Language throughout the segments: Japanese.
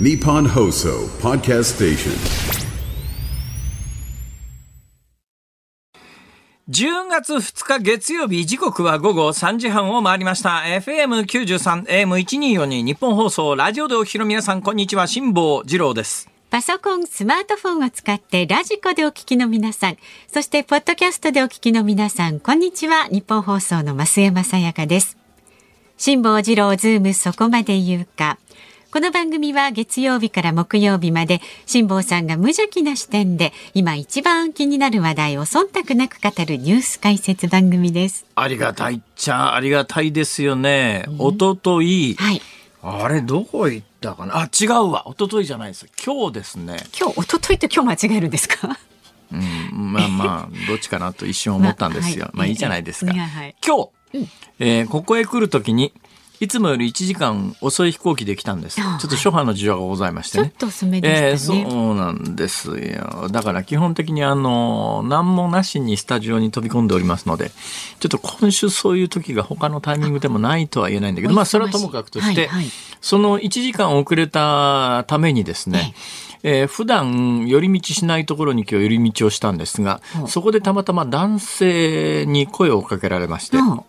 Nippon Hoso Podcast Station. 10月2日月曜日時刻は午後3時半を回りました FM93 AM1242 日本放送ラジオでお聞きの皆さんこんにちは辛坊治郎ですパソコン、スマートフォンを使ってラジコでお聞きの皆さん、そしてポッドキャストでお聞きの皆さん、こんにちは。日本放送の増山さやかです。辛坊治郎ズームそこまで言うか。この番組は月曜日から木曜日まで辛坊さんが無邪気な視点で今一番気になる話題を忖度なく語るニュース解説番組です。ありがたいっちゃありがたいですよね、おとといはい。あれどこ行ったかな？あ違うわ。おとといじゃないです。今日ですね。今日、一昨日と今日間違えるんですか？うんまあまあどっちかなと一瞬思ったんですよ、まあはい。まあいいじゃないですか、はいはい。今日、えーここへ来るときにいつもより1時間遅い飛行機で来たんです。ちょあっと諸般の事情がございましてね。ちょっと遅めでしたね。えーそうなんですよ。だから基本的にあの、何もなしにスタジオに飛び込んでおりますので、ちょっと今週そういう時が他のタイミングでもないとは言えないんだけど、まあそれはともかくとして、はいはいその1時間遅れたためにですね、えー普段寄り道しないところに今日寄り道をしたんですが、そこでたまたま男性に声をかけられまして、うん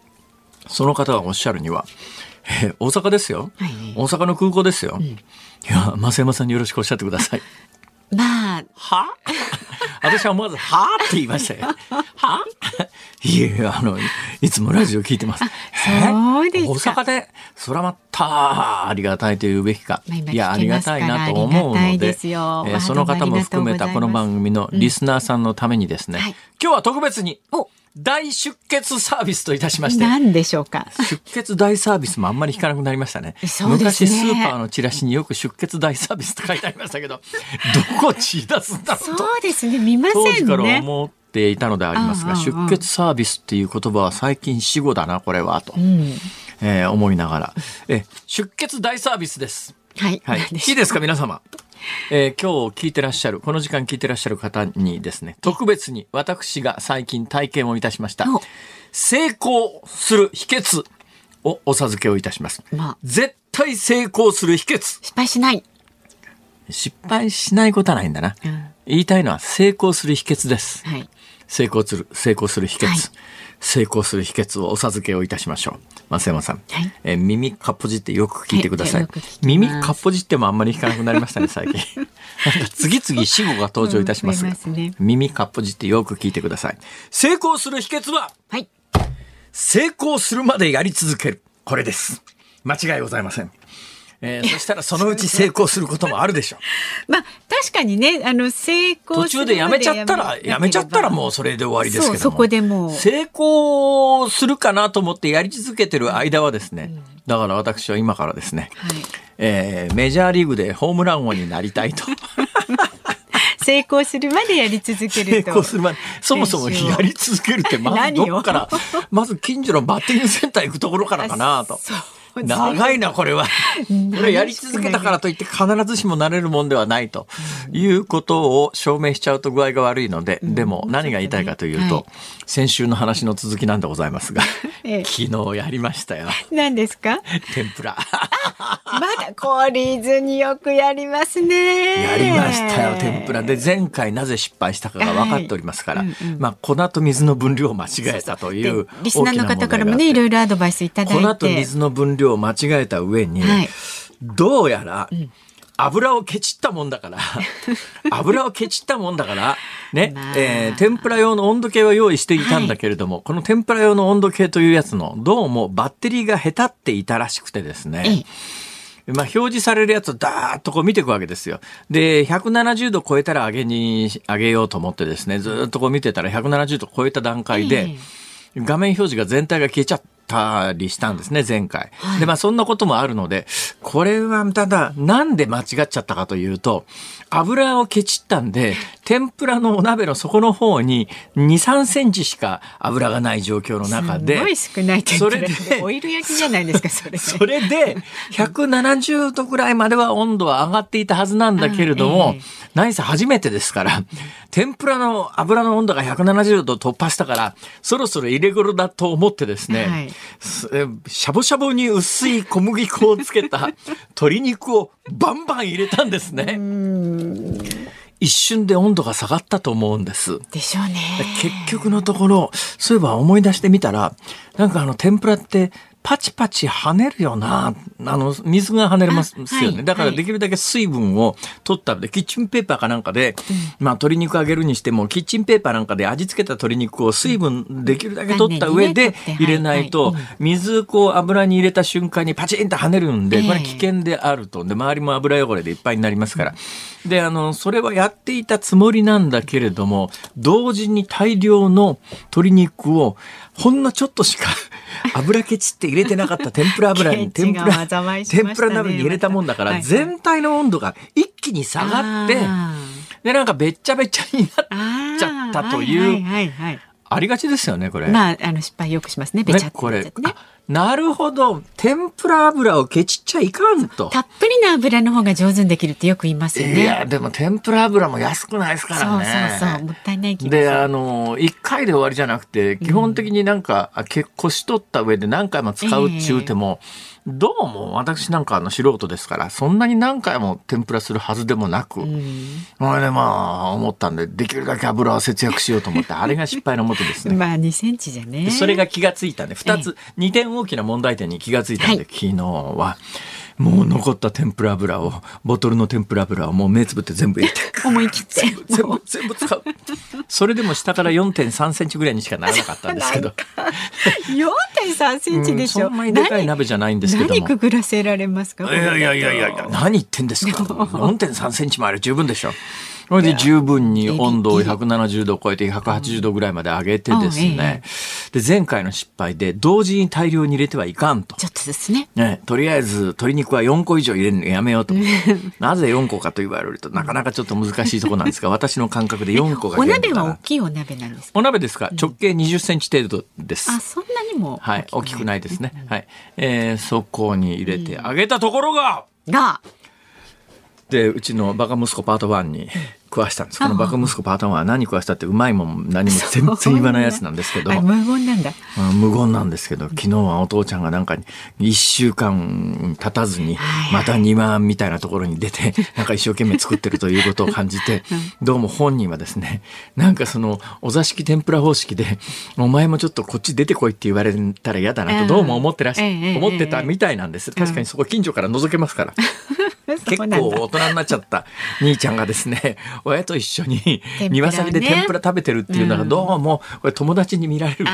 その方がおっしゃるには、え ー大阪ですよ、はい。大阪の空港ですよ。いや、増山さんによろしくおっしゃってください。まあ、は？私は思わず、はって言いましたよ。は？いえいえ、あの、いつもラジオ聞いてます。そうですか。大阪で、そらまった、ありがたいと言うべきか。まあ今いや、ありがたいなと思うので、えーその方も含めたこの番組のリスナーさんのためにですね、はい。今日は特別にお、大出血サービスといたしまして、何でしょうか。出血大サービスもあんまり聞かなくなりましたね。ね昔スーパーのチラシによく出血大サービスと書いてありましたけど、どこ血出すんだろそううと。ですね、見ま当時からせんね。思っていたのでありますが、うんうんうん出血サービスっていう言葉は最近死語だな、これは、と、うん。えー思いながら。え、出血大サービスです。はい。はい。いいですか、皆様。えー今日聞いてらっしゃる、この時間聞いてらっしゃる方にですね、特別に私が最近体験をいたしましたお。成功する秘訣をお授けをいたします。まあ絶対成功する秘訣。失敗しない。失敗しないことはないんだな。うん言いたいのは成功する秘訣です。はい。成功する、成功する秘訣。はい成功する秘訣をお授けをいたしましょう。増山さん。はいえー耳かっぽじってよく聞いてください。はい耳かっぽじってもあんまり聞かなくなりましたね、最近。次々死語が登場いたしますが。うんね耳かっぽじってよく聞いてください。成功する秘訣は、はい。成功するまでやり続ける。これです。間違いございません。えーそしたらそのうち成功することもあるでしょう。まあ、確かにね、あの、成功途中でやめちゃったら、やめちゃったらもうそれで終わりですけども。そこでもう成功するかなと思ってやり続けてる間はですね、だから私は今からですね、はい。えーメジャーリーグでホームラン王になりたいと。成功するまでやり続け成ると。功するまで、そもそもやり続けるって、まずどっから、まず近所のバッティングセンター行くところからかなと。長いな、これは。これやり続けたからといって必ずしもなれるもんではないということを証明しちゃうと具合が悪いので、でも何が言いたいかというと、はい先週の話の続きなんでございますが、ええ昨日やりましたよ。何ですか？天ぷら。まだ懲りずによくやりますね。やりましたよ、天ぷら。で、前回なぜ失敗したかが分かっておりますから、まあ、粉と水の分量を間違えたというでリスナーの方からもね、いろいろアドバイスいただいて。粉と水の分量を間違えた上に、はい。どうやら、油をケチったもんだから、油をケチったもんだから、ね、まあ。えー天ぷら用の温度計は用意していたんだけれども、この天ぷら用の温度計というやつの、どうもバッテリーがへたっていたらしくてですね、ええ。まあ、表示されるやつをダーッとこう見ていくわけですよ。で、170度超えたら上げに、上げようと思ってですね、ずーっとこう見てたら170度超えた段階で、画面表示が全体が消えちゃったりしたんですね、前回。で、まあそんなこともあるので、これはただ、なんで間違っちゃったかというと、油をケチったんで、天ぷらのお鍋の底の方に2、3センチしか油がない状況の中で。すごい少ない天ぷらでそれでオイル焼きじゃないですか、それ、ね。それで、170度ぐらいまでは温度は上がっていたはずなんだけれども、あええ何せ初めてですから、天ぷらの油の温度が170度突破したから、そろそろ入れ頃だと思ってですね、はいしゃぼしゃぼに薄い小麦粉をつけた鶏肉をバンバン入れたんですね。一瞬で温度が下がったと思うんです。でしょうね。結局のところ、そういえば思い出してみたら、なんかあの天ぷらってパチパチ跳ねるよな。あの、水が跳ねますよね。あはいだからできるだけ水分を取ったで、キッチンペーパーかなんかで、まあ鶏肉揚げるにしても、キッチンペーパーなんかで味付けた鶏肉を水分できるだけ取った上で入れないと水こう油に入れた瞬間にパチンと跳ねるんで、ええこれ危険であると。で、周りも油汚れでいっぱいになりますから。で、あの、それはやっていたつもりなんだけれども、同時に大量の鶏肉を、ほんのちょっとしか 油ケチって入れてなかった。天ぷら油に、天ぷら、ね天ぷら鍋に入れたもんだから、はいはい全体の温度が一気に下がって、あで、なんかべっちゃべちゃになっちゃったというありがちですよね、これ。まあ、あの、失敗よくしますね。べちゃね、っとこれなるほど。天ぷら油をケチっちゃいかんと。たっぷりな油の方が上手にできるってよく言いますよね。いや、でも天ぷら油も安くないですからね。そうそうそう。もったいない気がすで、るあの、一回で終わりじゃなくて、基本的になんか、あ結構しとった上で何回も使うっちゅうても、どうも私なんかあの素人ですから、そんなに何回も天ぷらするはずでもなく、それでまあ、思ったんで、できるだけ油を節約しようと思って、あれが失敗のもとですね。まあ、2センチじゃね。でそれが気がついたんで、二つ、二点大きな問題点に気がついたんで、はい昨日は、もう残った天ぷら油を、ボトルの天ぷら油をもう目つぶって全部入れて、思い切って。全部、全部使う。それでも下から4.3センチぐらいにしかならなかったんですけど。4.3センチでしょ。うんそんなにでかい鍋じゃないんですけども何くぐらせられますか？いやいやいやいや、何言ってんですか？4.3センチもあれ十分でしょ。それで十分に温度を170度を超えて180度ぐらいまで上げてですね。で、前回の失敗で同時に大量に入れてはいかんと。ちょっとですね。ね、とりあえず鶏肉は4個以上入れるのやめようと。なぜ4個かと言われるとなかなかちょっと難しいところなんですが、私の感覚で4個がお鍋は大きいお鍋なんですか？お鍋ですか？直径20センチ程度です。あ、そんなにもはい、大きくないですね。はい。えー、そこに入れてあげたところが、が、で、うちのバカ息子パート1に食わしたんです。このバカ息子パート1は何食わしたってうまいもん何も全然言わないやつなんですけど。あ無言なんだ。うん無言なんですけど、昨日はお父ちゃんがなんか一週間経たずにはい、また庭みたいなところに出て、なんか一生懸命作ってるということを感じて、どうも本人はですね、なんかそのお座敷天ぷら方式で、お前もちょっとこっち出てこいって言われたら嫌だなと、どうも思ってらっし思ってたみたいなんです。確かにそこ近所から覗けますから。結構大人になっちゃった。兄ちゃんがですね、親と一緒に庭先で天ぷら食べてるっていうのがどうもこれ友達に見られる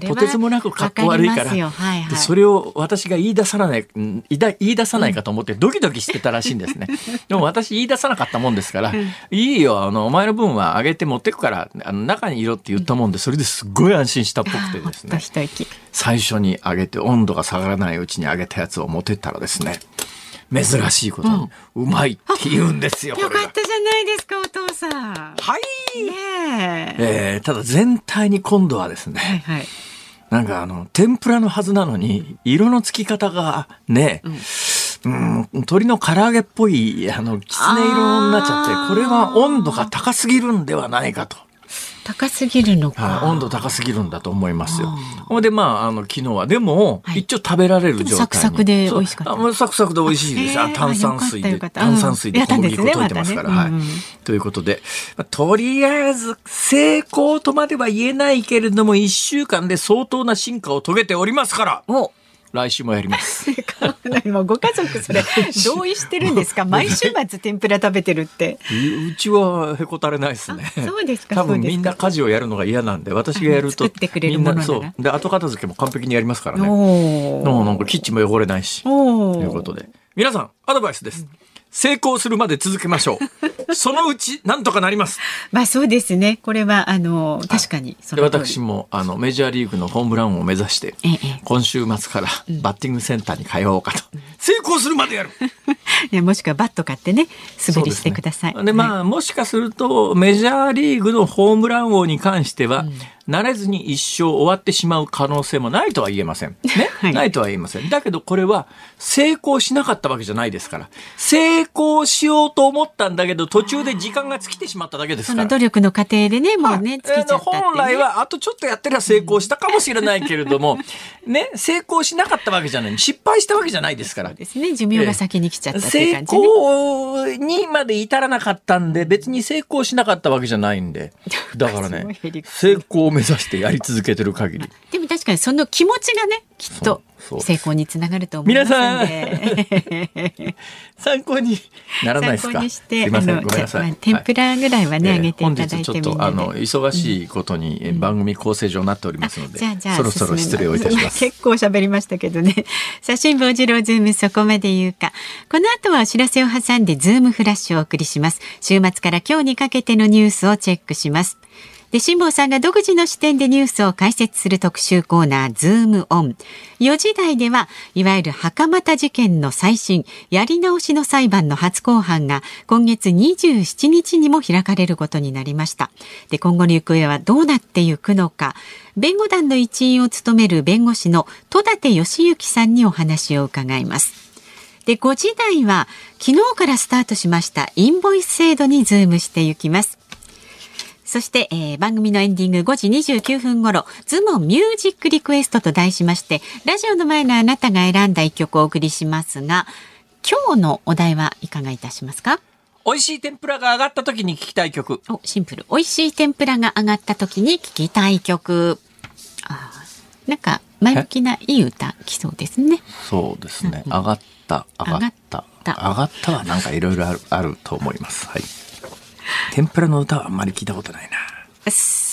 と、とてつもなく格好悪いから、でそれを私が言い出さない、うん言い出さないかと思ってドキドキしてたらしいんですね。でも私言い出さなかったもんですから、いいよ、あの、お前の分はあげて持ってくから、あの中にいろって言ったもんで、それですっごい安心したっぽくてですね。最初に揚げて温度が下がらないうちに揚げたやつを持ってったらですね珍しいことに、うまいって言うんですよよかったじゃないですか、お父さん。はい、ねえ。えーただ全体に今度はですね、はいはい。なんかあの天ぷらのはずなのに色のつき方がね、うん、鶏の唐揚げっぽいあのきつね色になっちゃってこれは温度が高すぎるんではないかと。高すぎるのはいか。温度高すぎるんだと思いますよ。ほんで、まあ、あの、昨日は、でも、はい一応食べられる状態に。サクサクで美味しかったあサクサクで美味しいです。あ炭酸水で、炭酸水で小麦粉うん溶いてますから。ねまたねうんうん。ということで、まあとりあえず、成功とまでは言えないけれども、一週間で相当な進化を遂げておりますから、お来週もやります。もうご家族それ同意してるんですか？毎週末天ぷら食べてるって。うちはへこたれないですね。あそうですか多分みんな家事をやるのが嫌なんで、私がやると。みんなそう。で、後片付けも完璧にやりますからね。おもうお。なんかキッチンも汚れないし。おということで。皆さん、アドバイスです。成功するまで続けましょう。そのうち、なんとかなります。まあそうですね。これはあの確かに私も、あの、メジャーリーグのホームラン王を目指してええ、今週末からバッティングセンターに通おうかと。成功するまでやる ね、もしくはバット買ってね素振りしてください。で、ね、まあ、もしかするとメジャーリーグのホームラン王に関しては、うん慣れずに一生終わってしまう可能性もないとは言えません。ね、はい、ないとは言えません。だけどこれは成功しなかったわけじゃないですから。成功しようと思ったんだけど途中で時間が尽きてしまっただけですから。その努力の過程でね、もうね、尽きちゃった、ね、本来はあとちょっとやってりゃ成功したかもしれないけれども、ね、成功しなかったわけじゃない。失敗したわけじゃないですから。ですね。寿命が先に来ちゃったって感じ、ね、成功にまで至らなかったんで、別に成功しなかったわけじゃないんで。だからね、成功を目指してやり続続けてる限り。でも確かにその気持ちがね、きっと成功につながると思いますので。皆さん、参考にならないですか？参考にして、あの、天ぷらぐらいはね、あ、げていただいてちょっとあの忙しいことに番組構成上なっておりますので、じゃあじゃあそろそろ失礼をいたします。結構喋りましたけどね。辛坊治郎ズームそこまで言うか。この後はお知らせを挟んでズームフラッシュをお送りします。週末から今日にかけてのニュースをチェックします。で、辛坊さんが独自の視点でニュースを解説する特集コーナー、ズームオン。4時台では、いわゆる袴田事件の最新、やり直しの裁判の初公判が、今月27日にも開かれることになりました。で、今後の行方はどうなっていくのか、弁護団の一員を務める弁護士の戸舘圭之さんにお話を伺います。で、5時台は、昨日からスタートしましたインボイス制度にズームしていきます。そして、えー、番組のエンディング5時29分頃、ズームオンミュージックリクエストと題しまして、ラジオの前のあなたが選んだ一曲をお送りしますが、今日のお題はいかがいたしますか？美味しい天ぷらが上がった時に聞きたい曲。お、シンプル。美味しい天ぷらが上がった時に聞きたい曲。あなんか、前向きないい歌来そうですね。そうですね。上がった、上がった。上がったはなんかいろいろあると思います。はい。天ぷらの歌はあんまり聞いたことないな。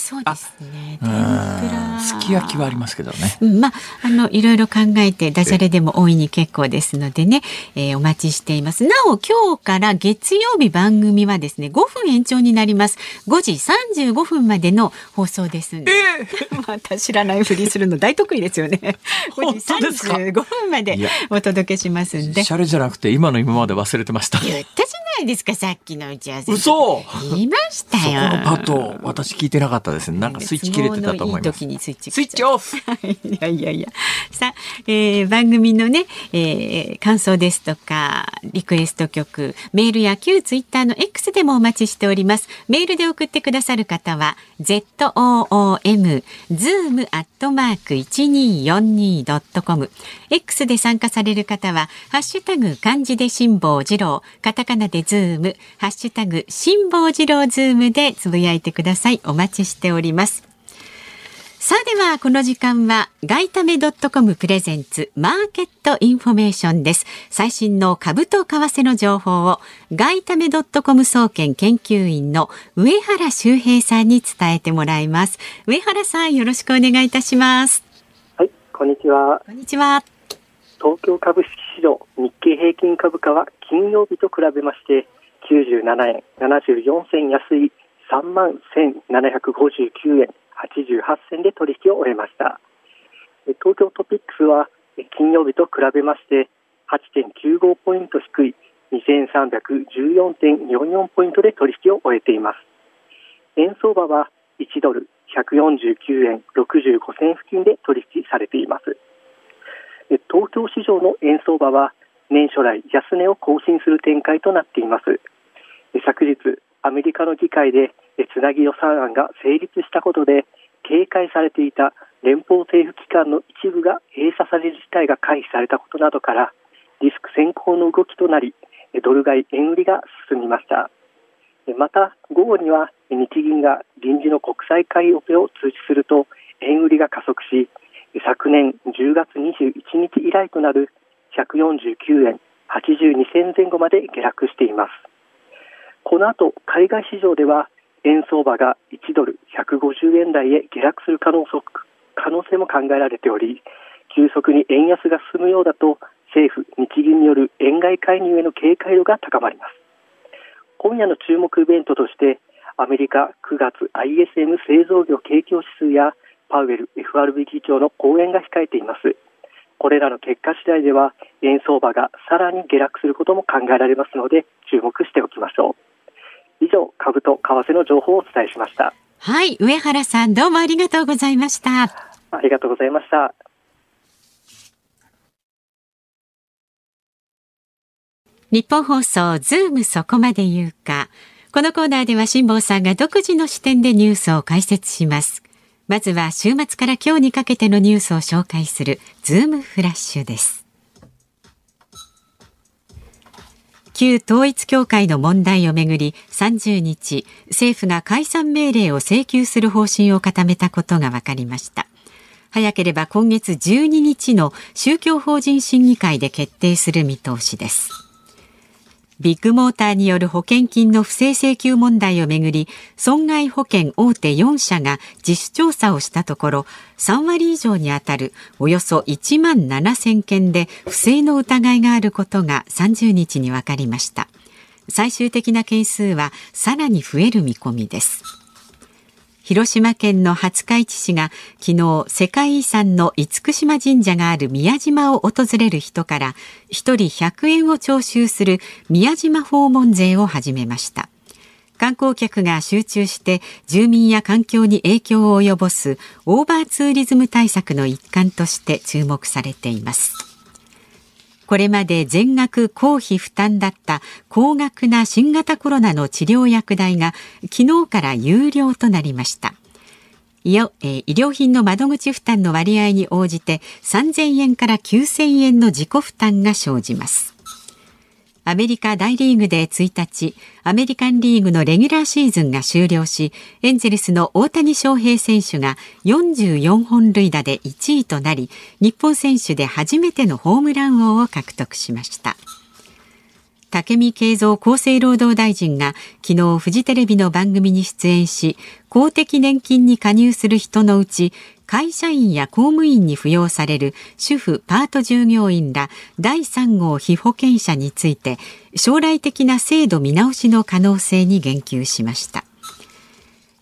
そうですね。天ぷら。すき焼きはありますけどね。うん、まあ、あの、いろいろ考えて、ダジャレでも大いに結構ですのでね、えー、お待ちしています。なお、今日から月曜日番組はですね、5分延長になります。5時35分までの放送ですんで。えー、また知らないふりするの大得意ですよね。5時35分までお届けしますんで。シャレじゃなくて、今の今まで忘れてました。言ったじゃないですか、さっきの打ち合わせ。嘘言いましたよ。そこのパッと、私聞いてなかったですね。なんかスイッチ切れてたと思います。いいスイッチオフ。いやいやいや。さあ、えー、番組のね、えー、感想ですとかリクエスト曲、メールや旧ツイッターの X でもお待ちしております。メールで送ってくださる方は z o o m zoom アットマーク一二四二ドットコム。X で参加される方はハッシュタグ漢字で辛坊治郎、カタカナでズーム、ハッシュタグ辛坊治郎ズームでつぶやいてください。お待ちしております。さあではこの時間はガイタメドットコムプレゼンツマーケットインフォメーションです。最新の株と為替の情報をガイタメドットコム総研研究員の上原修平さんに伝えてもらいます。上原さんよろしくお願いいたします。はい、こんにちは。こんにちは。東京株式市場日経平均株価は金曜日と比べまして97円74銭安い3万1759円88銭で取引を終えました。東京トピックスは金曜日と比べまして8.95ポイント低い2314.44ポイントで取引を終えています。円相場は1ドル149円65銭付近で取引されています。東京市場の円相場は年初来安値を更新する展開となっています。昨日アメリカの議会でつなぎ予算案が成立したことで警戒されていた連邦政府機関の一部が閉鎖される事態が回避されたことなどからリスク先行の動きとなりドル買い円売りが進みました。また午後には日銀が臨時の国債買いオペを通知すると円売りが加速し昨年10月21日以来となる149円82銭前後まで下落しています。この後海外市場では円相場が1ドル150円台へ下落する可能可能性も考えられており急速に円安が進むようだと政府・日銀による円買い介入への警戒度が高まります今夜の注目イベントとしてアメリカ9月 ISM 製造業景況指数やパウエル FRB 議長の講演が控えていますこれらの結果次第では、円相場がさらに下落することも考えられますので、注目しておきましょう。以上、株と為替の情報をお伝えしました。はい、上原さん、どうもありがとうございました。ありがとうございました。日本放送ズームそこまで言うか。このコーナーでは辛坊さんが独自の視点でニュースを解説します。まずは週末から今日にかけてのニュースを紹介するズームフラッシュです。旧統一教会の問題をめぐり30日政府が解散命令を請求する方針を固めたことが分かりました。早ければ今月12日の宗教法人審議会で決定する見通しです。ビッグモーターによる保険金の不正請求問題をめぐり、損害保険大手4社が自主調査をしたところ、3割以上にあたるおよそ1万7000件で不正の疑いがあることが30日に分かりました。最終的な件数はさらに増える見込みです。広島県の廿日市市が昨日世界遺産の厳島神社がある宮島を訪れる人から1人100円を徴収する宮島訪問税を始めました。観光客が集中して住民や環境に影響を及ぼすオーバーツーリズム対策の一環として注目されています。これまで全額公費負担だった高額な新型コロナの治療薬代が昨日から有料となりました。医療品の窓口負担の割合に応じて3000円から9000円の自己負担が生じます。アメリカ大リーグで1日、アメリカンリーグのレギュラーシーズンが終了し、エンゼルスの大谷翔平選手が44本塁打で1位となり、日本選手で初めてのホームラン王を獲得しました。武見敬三厚生労働大臣が昨日フジテレビの番組に出演し公的年金に加入する人のうち会社員や公務員に扶養される主婦パート従業員ら第3号被保険者について将来的な制度見直しの可能性に言及しました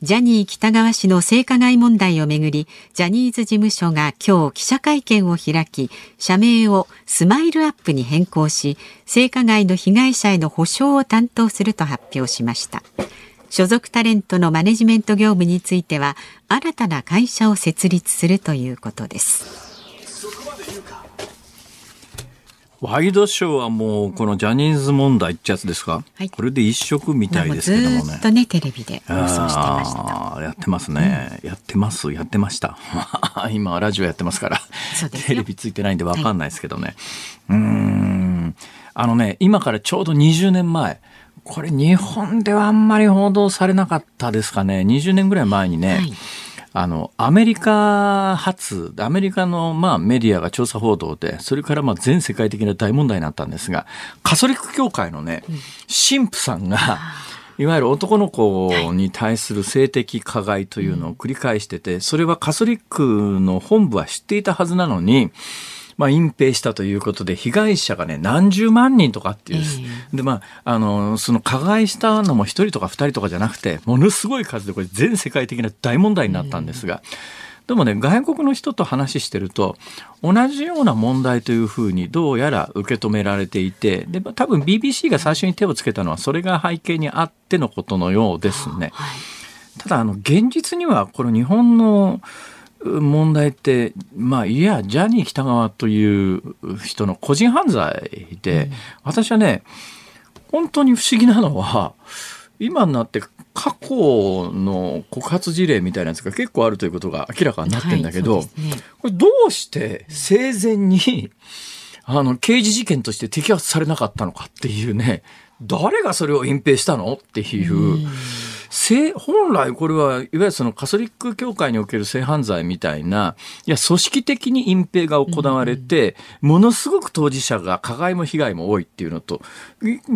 ジャニー喜多川氏の性加害問題をめぐり、ジャニーズ事務所が今日記者会見を開き、社名をスマイルアップに変更し、性加害の被害者への補償を担当すると発表しました。所属タレントのマネジメント業務については、新たな会社を設立するということです。ワイドショーはもうこのジャニーズ問題ってやつですか、はい、これで一色みたいですけどもね。ずっとねテレビで放送してました。やってますね、うん、やってますやってました。今ラジオやってますからテレビついてないんでわかんないですけどね。はい、うんあのね今からちょうど20年前。これ日本ではあんまり報道されなかったですかね。20年ぐらい前にね。はいあの、アメリカ発、アメリカの、まあ、メディアが調査報道で、それからまあ全世界的な大問題になったんですが、カソリック教会のね、神父さんが、いわゆる男の子に対する性的加害というのを繰り返してて、それはカソリックの本部は知っていたはずなのに、まあ、隠蔽したということで、被害者がね、何十万人とかっていう、えー、で、まあ、あの、その加害したのも一人とか二人とかじゃなくて、ものすごい数でこれ全世界的な大問題になったんですが、えー、でもね、外国の人と話してると、同じような問題というふうにどうやら受け止められていて、で、多分 BBC が最初に手をつけたのは、それが背景にあってのことのようですね。はい、ただ、あの、現実には、この日本の、問題って、まあ、いや、ジャニー喜多川という人の個人犯罪で、うん、私はね、本当に不思議なのは、今になって過去の告発事例みたいなやつが結構あるということが明らかになってるんだけど、はいね、これどうして生前に、あの、刑事事件として摘発されなかったのかっていうね、誰がそれを隠蔽したのっていう。うん本来これはいわゆるそのカソリック教会における性犯罪みたいな、いや、組織的に隠蔽が行われて、ものすごく当事者が加害も被害も多いっていうのと、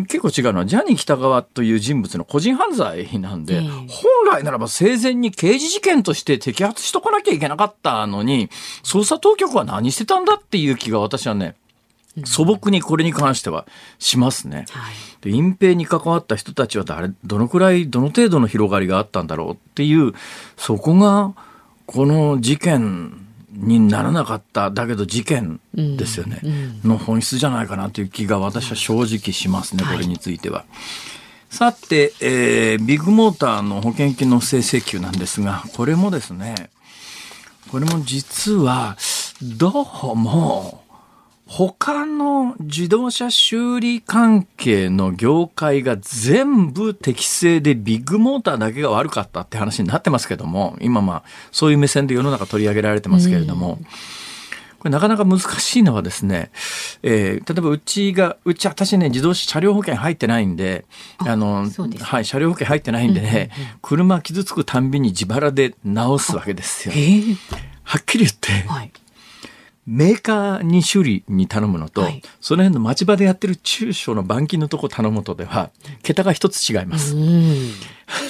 結構違うのは、ジャニー喜多川という人物の個人犯罪なんで、本来ならば生前に刑事事件として摘発しとかなきゃいけなかったのに、捜査当局は何してたんだっていう気が私はね、素朴にこれに関してはしますね。はい、で隠蔽に関わった人たちは誰どのくらいどの程度の広がりがあったんだろうっていうそこがこの事件にならなかった、だけど事件ですよね、の本質じゃないかなという気が私は正直しますね、これについては。さて、えービッグモーターの保険金の不正請求なんですが、これもですね、これも実は、どうも、他の自動車修理関係の業界が全部適正でビッグモーターだけが悪かったって話になってますけども、今まあ、そういう目線で世の中取り上げられてますけれども、これなかなか難しいのはですね、えー例えばうちが、うち私ね、自動車車両保険入ってないんで、あの、はい、車両保険入ってないんでね、車傷つくたんびに自腹で直すわけですよ。えーはっきり言って、はい。メーカーに修理に頼むのと、はいその辺の町場でやってる中小の板金のとこ頼むとでは、桁が一つ違います。うん。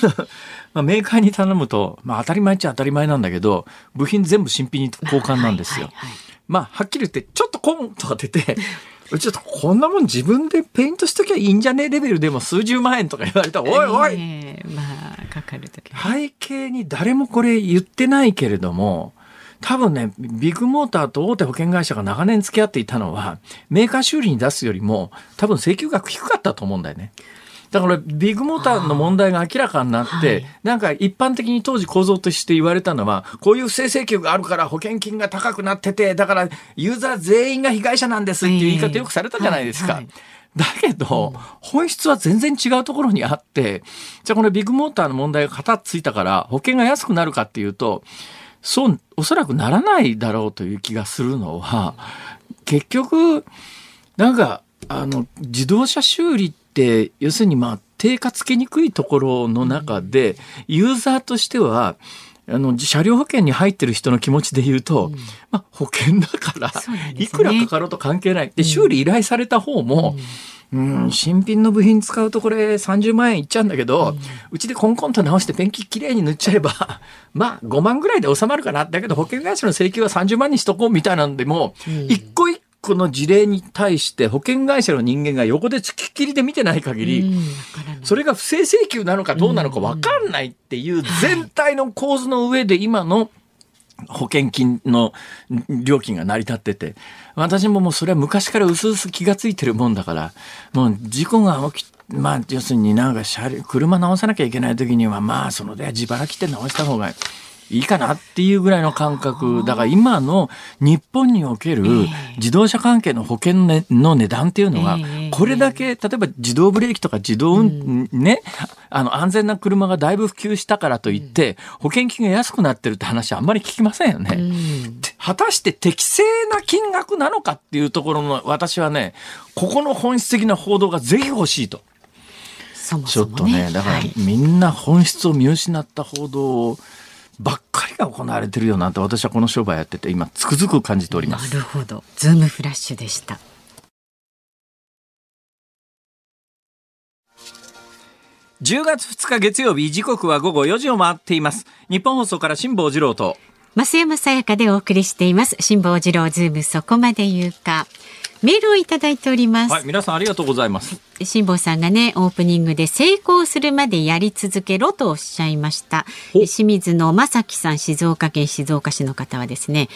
まあ、メーカーに頼むと、まあ、当たり前っちゃ当たり前なんだけど、部品全部新品に交換なんですよ。はいはいはいまあ、はっきり言って、ちょっとコンとか出て、ちょっとこんなもん自分でペイントしときゃいいんじゃねえレベルでも数十万円とか言われたら、おいおいえーまあ、かかるとき背景に誰もこれ言ってないけれども、多分ね、ビッグモーターと大手保険会社が長年付き合っていたのは、メーカー修理に出すよりも、多分請求額低かったと思うんだよね。だから、ビッグモーターの問題が明らかになって、はいなんか一般的に当時構造として言われたのは、こういう不正請求があるから保険金が高くなってて、だからユーザー全員が被害者なんですっていう言い方よくされたじゃないですか。はいはいだけど、本質は全然違うところにあって、じゃあこのビッグモーターの問題が型ついたから保険が安くなるかっていうと、そう、おそらくならないだろうという気がするのは、結局、なんか、あの、自動車修理って、要するにまあ、定価つけにくいところの中で、ユーザーとしては、あの、車両保険に入ってる人の気持ちで言うと、まあ、保険だからね。いくらかかろうと関係ない。で、修理依頼された方も、うん、新品の部品使うとこれ30万円いっちゃうんだけど、うちでコンコンと直してペンキきれいに塗っちゃえば、まあ5万ぐらいで収まるかな。だけど保険会社の請求は30万にしとこうみたいなんでも、一個一個の事例に対して保険会社の人間が横で付きっきりで見てない限り、それが不正請求なのかどうなのか分かんないっていう全体の構図の上で今の保険金の料金が成り立ってて、私ももうそれは昔から薄々気がついてるもんだから、もう事故が起き、まあ要するになんか車直さなきゃいけない時にはまあそので自腹切って直した方がいいかなっていうぐらいの感覚。だから今の日本における自動車関係の保険の値段っていうのはええ、これだけ、例えば自動ブレーキとか自動運、ね、あの安全な車がだいぶ普及したからといって、保険金が安くなってるって話はあんまり聞きませんよね。うん果たして適正な金額なのかっていうところの私はね、ここの本質的な報道がぜひ欲しいと。そもちょそもね。っとね、だからはいみんな本質を見失った報道ばっかりが行われてるよなって私はこの商売やってて今つくづく感じておりまなす。るほど。ズームフラッシュでした。10月2日月曜日時刻は午後4時を回っています。日本放送から辛坊治郎と。増山さやかでお送りしています。辛坊治郎ズームそこまで言うか。メールをいただいております。はい、皆さんありがとうございます。ほ清水の正樹さん、静岡県静岡市の方はですね、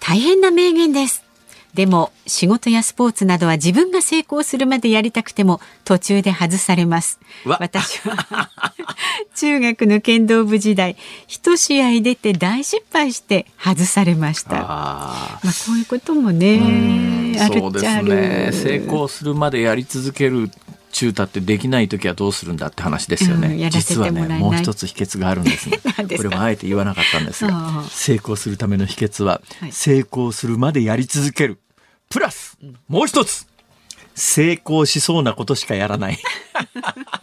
大変な名言です。でも仕事やスポーツなどは自分が成功するまでやりたくても途中で外されます。わ。私は 中学の剣道部時代一試合出て大失敗して外されました。あまあこういうこともねあるっちゃある。ね。成功するまでやり続ける中太ってできない時はどうするんだって話ですよね。うん実はね、もう一つ秘訣があるんですね これはあえて言わなかったんですがああ、成功するための秘訣は、はい成功するまでやり続ける。プラス、もう一つ、成功しそうなことしかやらない。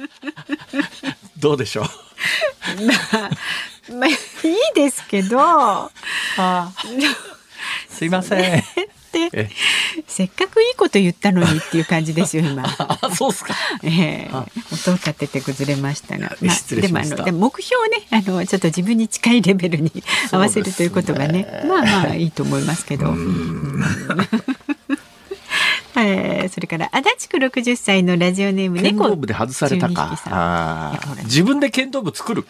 どうでしょう？まあいいですけど すいません。でえせっかくいいこと言ったのにっていう感じですよ今。あ、そうっすか。ええあ音を立てて崩れましたが、まあ失礼しましたでもあの目標をねあのちょっと自分に近いレベルに合わせるということがねまあまあいいと思いますけど。うん えーそれから足立区60歳のラジオネーム剣猫道部で外されたか12匹。さんあやっぱほらー自分で剣道部作る。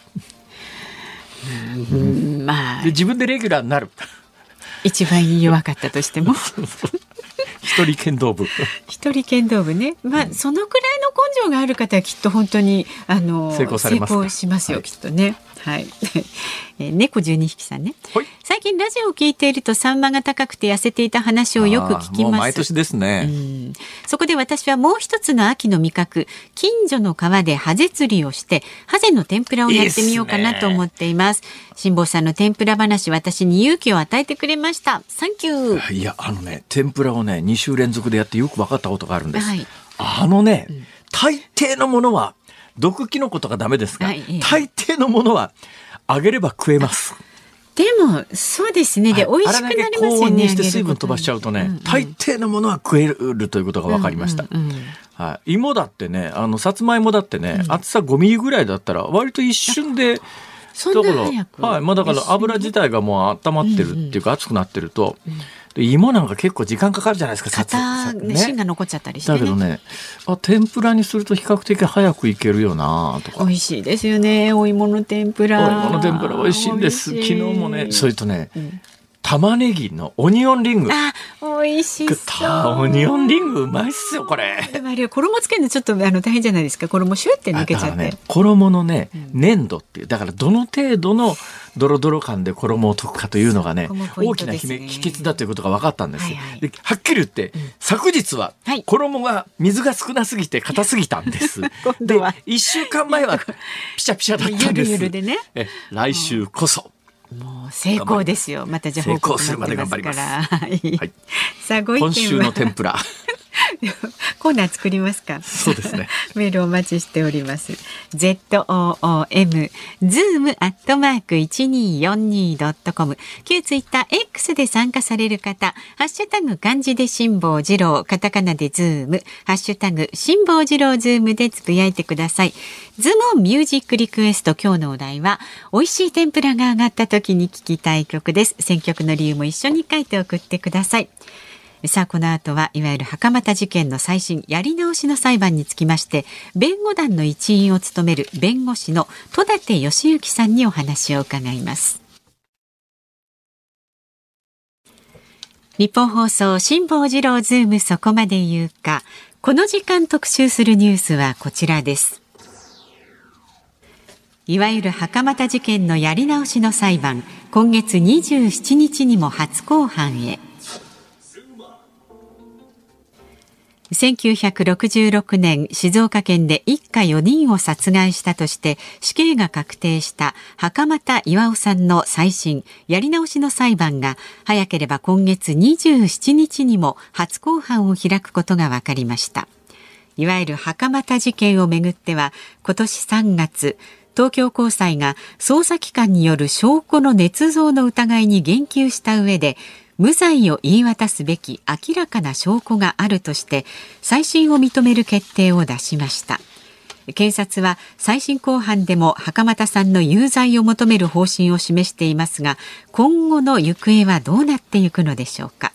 うんまあで自分でレギュラーになる。一番弱かったとしても。一人剣道部。一人剣道部ね、まあ、そのくらいの根性がある方はきっと本当にあの成功されますかしますよ、はい。きっとね。はい。えー猫十二匹さんね。はい最近ラジオを聞いているとサンマが高くて痩せていた話をよく聞きます。毎年ですね。うんそこで私はもう一つの秋の味覚近所の川でハゼ釣りをしてハゼの天ぷらをやってみようかなと思っています辛坊さんの天ぷら話私に勇気を与えてくれましたサンキューいや、あのね、天ぷらをね、2週連続でやってよく分かったことがあるんです。はいあのね、大抵のものは、毒キノコとかダメですが、はいええ。大抵のものは、揚げれば食えます。でもそうですね。で、はい。美味しくなりますよね温にして水分飛ばしちゃうとね、大抵のものは食えるということが分かりました。うんうんうん。はい、芋だってね、あの、さつまいもだってね、厚さ5ミリぐらいだったら、割と一瞬で、だからはい、まあだから油自体がもう温まってるっていうか、熱くなってると、で芋なんか結構時間かかるじゃないですか、さつ型、さね、芯が残っちゃったりしてね。だけどね、あ、天ぷらにすると比較的早くいけるよなとか。美味しいですよねお芋の天ぷら。お芋の天ぷら美味しいんです。昨日もね、それとね、玉ねぎのオニオンリング。あ美味しそうオニオンリングうまいっすよ、これ。でもあれ衣つけるのちょっとあの大変じゃないですか衣シュって抜けちゃって、ね、衣のね、粘度っていう、だからどの程度のドロドロ感で衣を溶くかというのがね、そこもポイン大きな秘訣だということが分かったんですよ。はいはいではっきり言って、昨日ははい衣が水が少なすぎて硬すぎたんです。はで、一週間前は ピシャピシャだったんです。ゆるゆるでねえ来週こそ。もう成功ですよ。またじゃあ報告するまで頑張ります。はいはいさあご意見は？今週の天ぷら。コーナー作りますか？そうですね。メールお待ちしております。Z O O M Zoom アットマーク一二四二ドットコム。旧ツイッター X で参加される方、ハッシュタグ漢字で辛坊治郎、カタカナでズーム、ハッシュタグ辛坊治郎ズームでつぶやいてください。ズモンミュージックリクエスト今日のお題は美味しい天ぷらが上がった時に聴きたい曲です。選曲の理由も一緒に書いて送ってください。さあこの後はいわゆる袴田事件の最新やり直しの裁判につきまして弁護団の一員を務める弁護士の戸立義行さんにお話を伺います。日本放送辛坊治郎ズームそこまで言うか。この時間特集するニュースはこちらです。いわゆる袴田事件のやり直しの裁判今月27日にも初公判へ。1966年静岡県で一家4人を殺害したとして死刑が確定した袴田巌さんの再審やり直しの裁判が早ければ今月27日にも初公判を開くことが分かりました。いわゆる袴田事件をめぐっては今年3月東京高裁が捜査機関による証拠の捏造の疑いに言及した上で無罪を言い渡すべき明らかな証拠があるとして再審を認める決定を出しました。検察は再審公判でも袴田さんの有罪を求める方針を示していますが今後の行方はどうなっていくのでしょうか。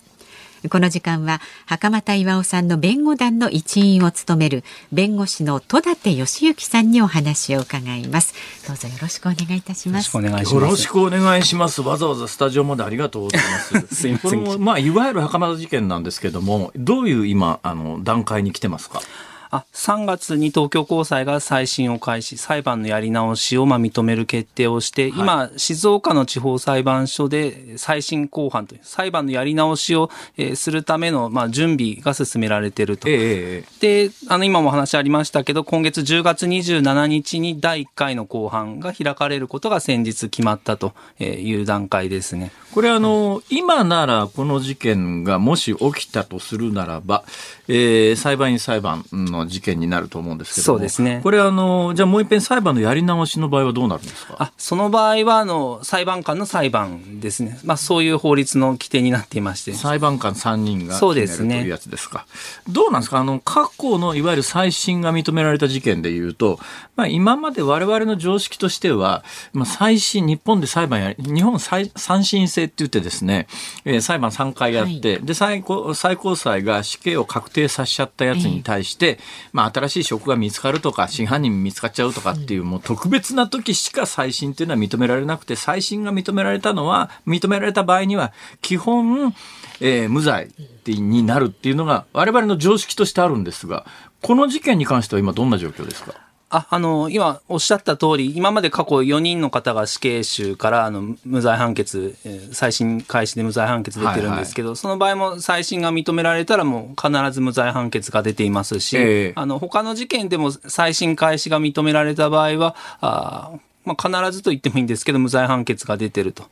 この時間は袴田巌さんの弁護団の一員を務める弁護士の戸立義行さんにお話を伺いますどうぞよろしくお願いいたしますよろしくお願いしよます。ろしくお願いします。わざわざスタジオまでありがとうございます。すいませんこれもまあ、いわゆる袴田事件なんですけども、どういう今、あの、段階に来てますか？あ3月に東京高裁が再審を開始、裁判のやり直しをまあ認める決定をして、今、静岡の地方裁判所で再審公判という、裁判のやり直しをえーするためのまあ準備が進められていると。えで、あの、今もお話ありましたけど、今月10月27日に第1回の公判が開かれることが先日決まったという段階ですね。これあの、今ならこの事件がもし起きたとするならば、えー裁判員裁判の事件になると思うんですけどもそうですねこれあの、じゃあもう一遍裁判のやり直しの場合はどうなるんですか？あその場合は、あの、裁判官の裁判ですね。まあ、そういう法律の規定になっていまして。裁判官3人がそうですねというやつですか。どうなんですか？あの、過去のいわゆる再審が認められた事件でいうと、まあ今まで我々の常識としては、まあ再審、日本で裁判や、日本再三審制制って言ってですね、えー裁判3回やって、で最高、最高裁が死刑を確定させちゃったやつに対して、まあ、新しい証拠が見つかるとか、真犯人見つかっちゃうとかっていう、もう特別な時しか再審っていうのは認められなくて、再審が認められたのは、認められた場合には、基本、えー無罪になるっていうのが、我々の常識としてあるんですが、この事件に関しては今どんな状況ですか？あ、あの、今おっしゃった通り、今まで過去4人の方が死刑囚からあの無罪判決、えー再審開始で無罪判決出てるんですけど、その場合も再審が認められたらもう必ず無罪判決が出ていますし、ええあの、他の事件でも再審開始が認められた場合は、あーまあ、必ずと言ってもいいんですけど、無罪判決が出てると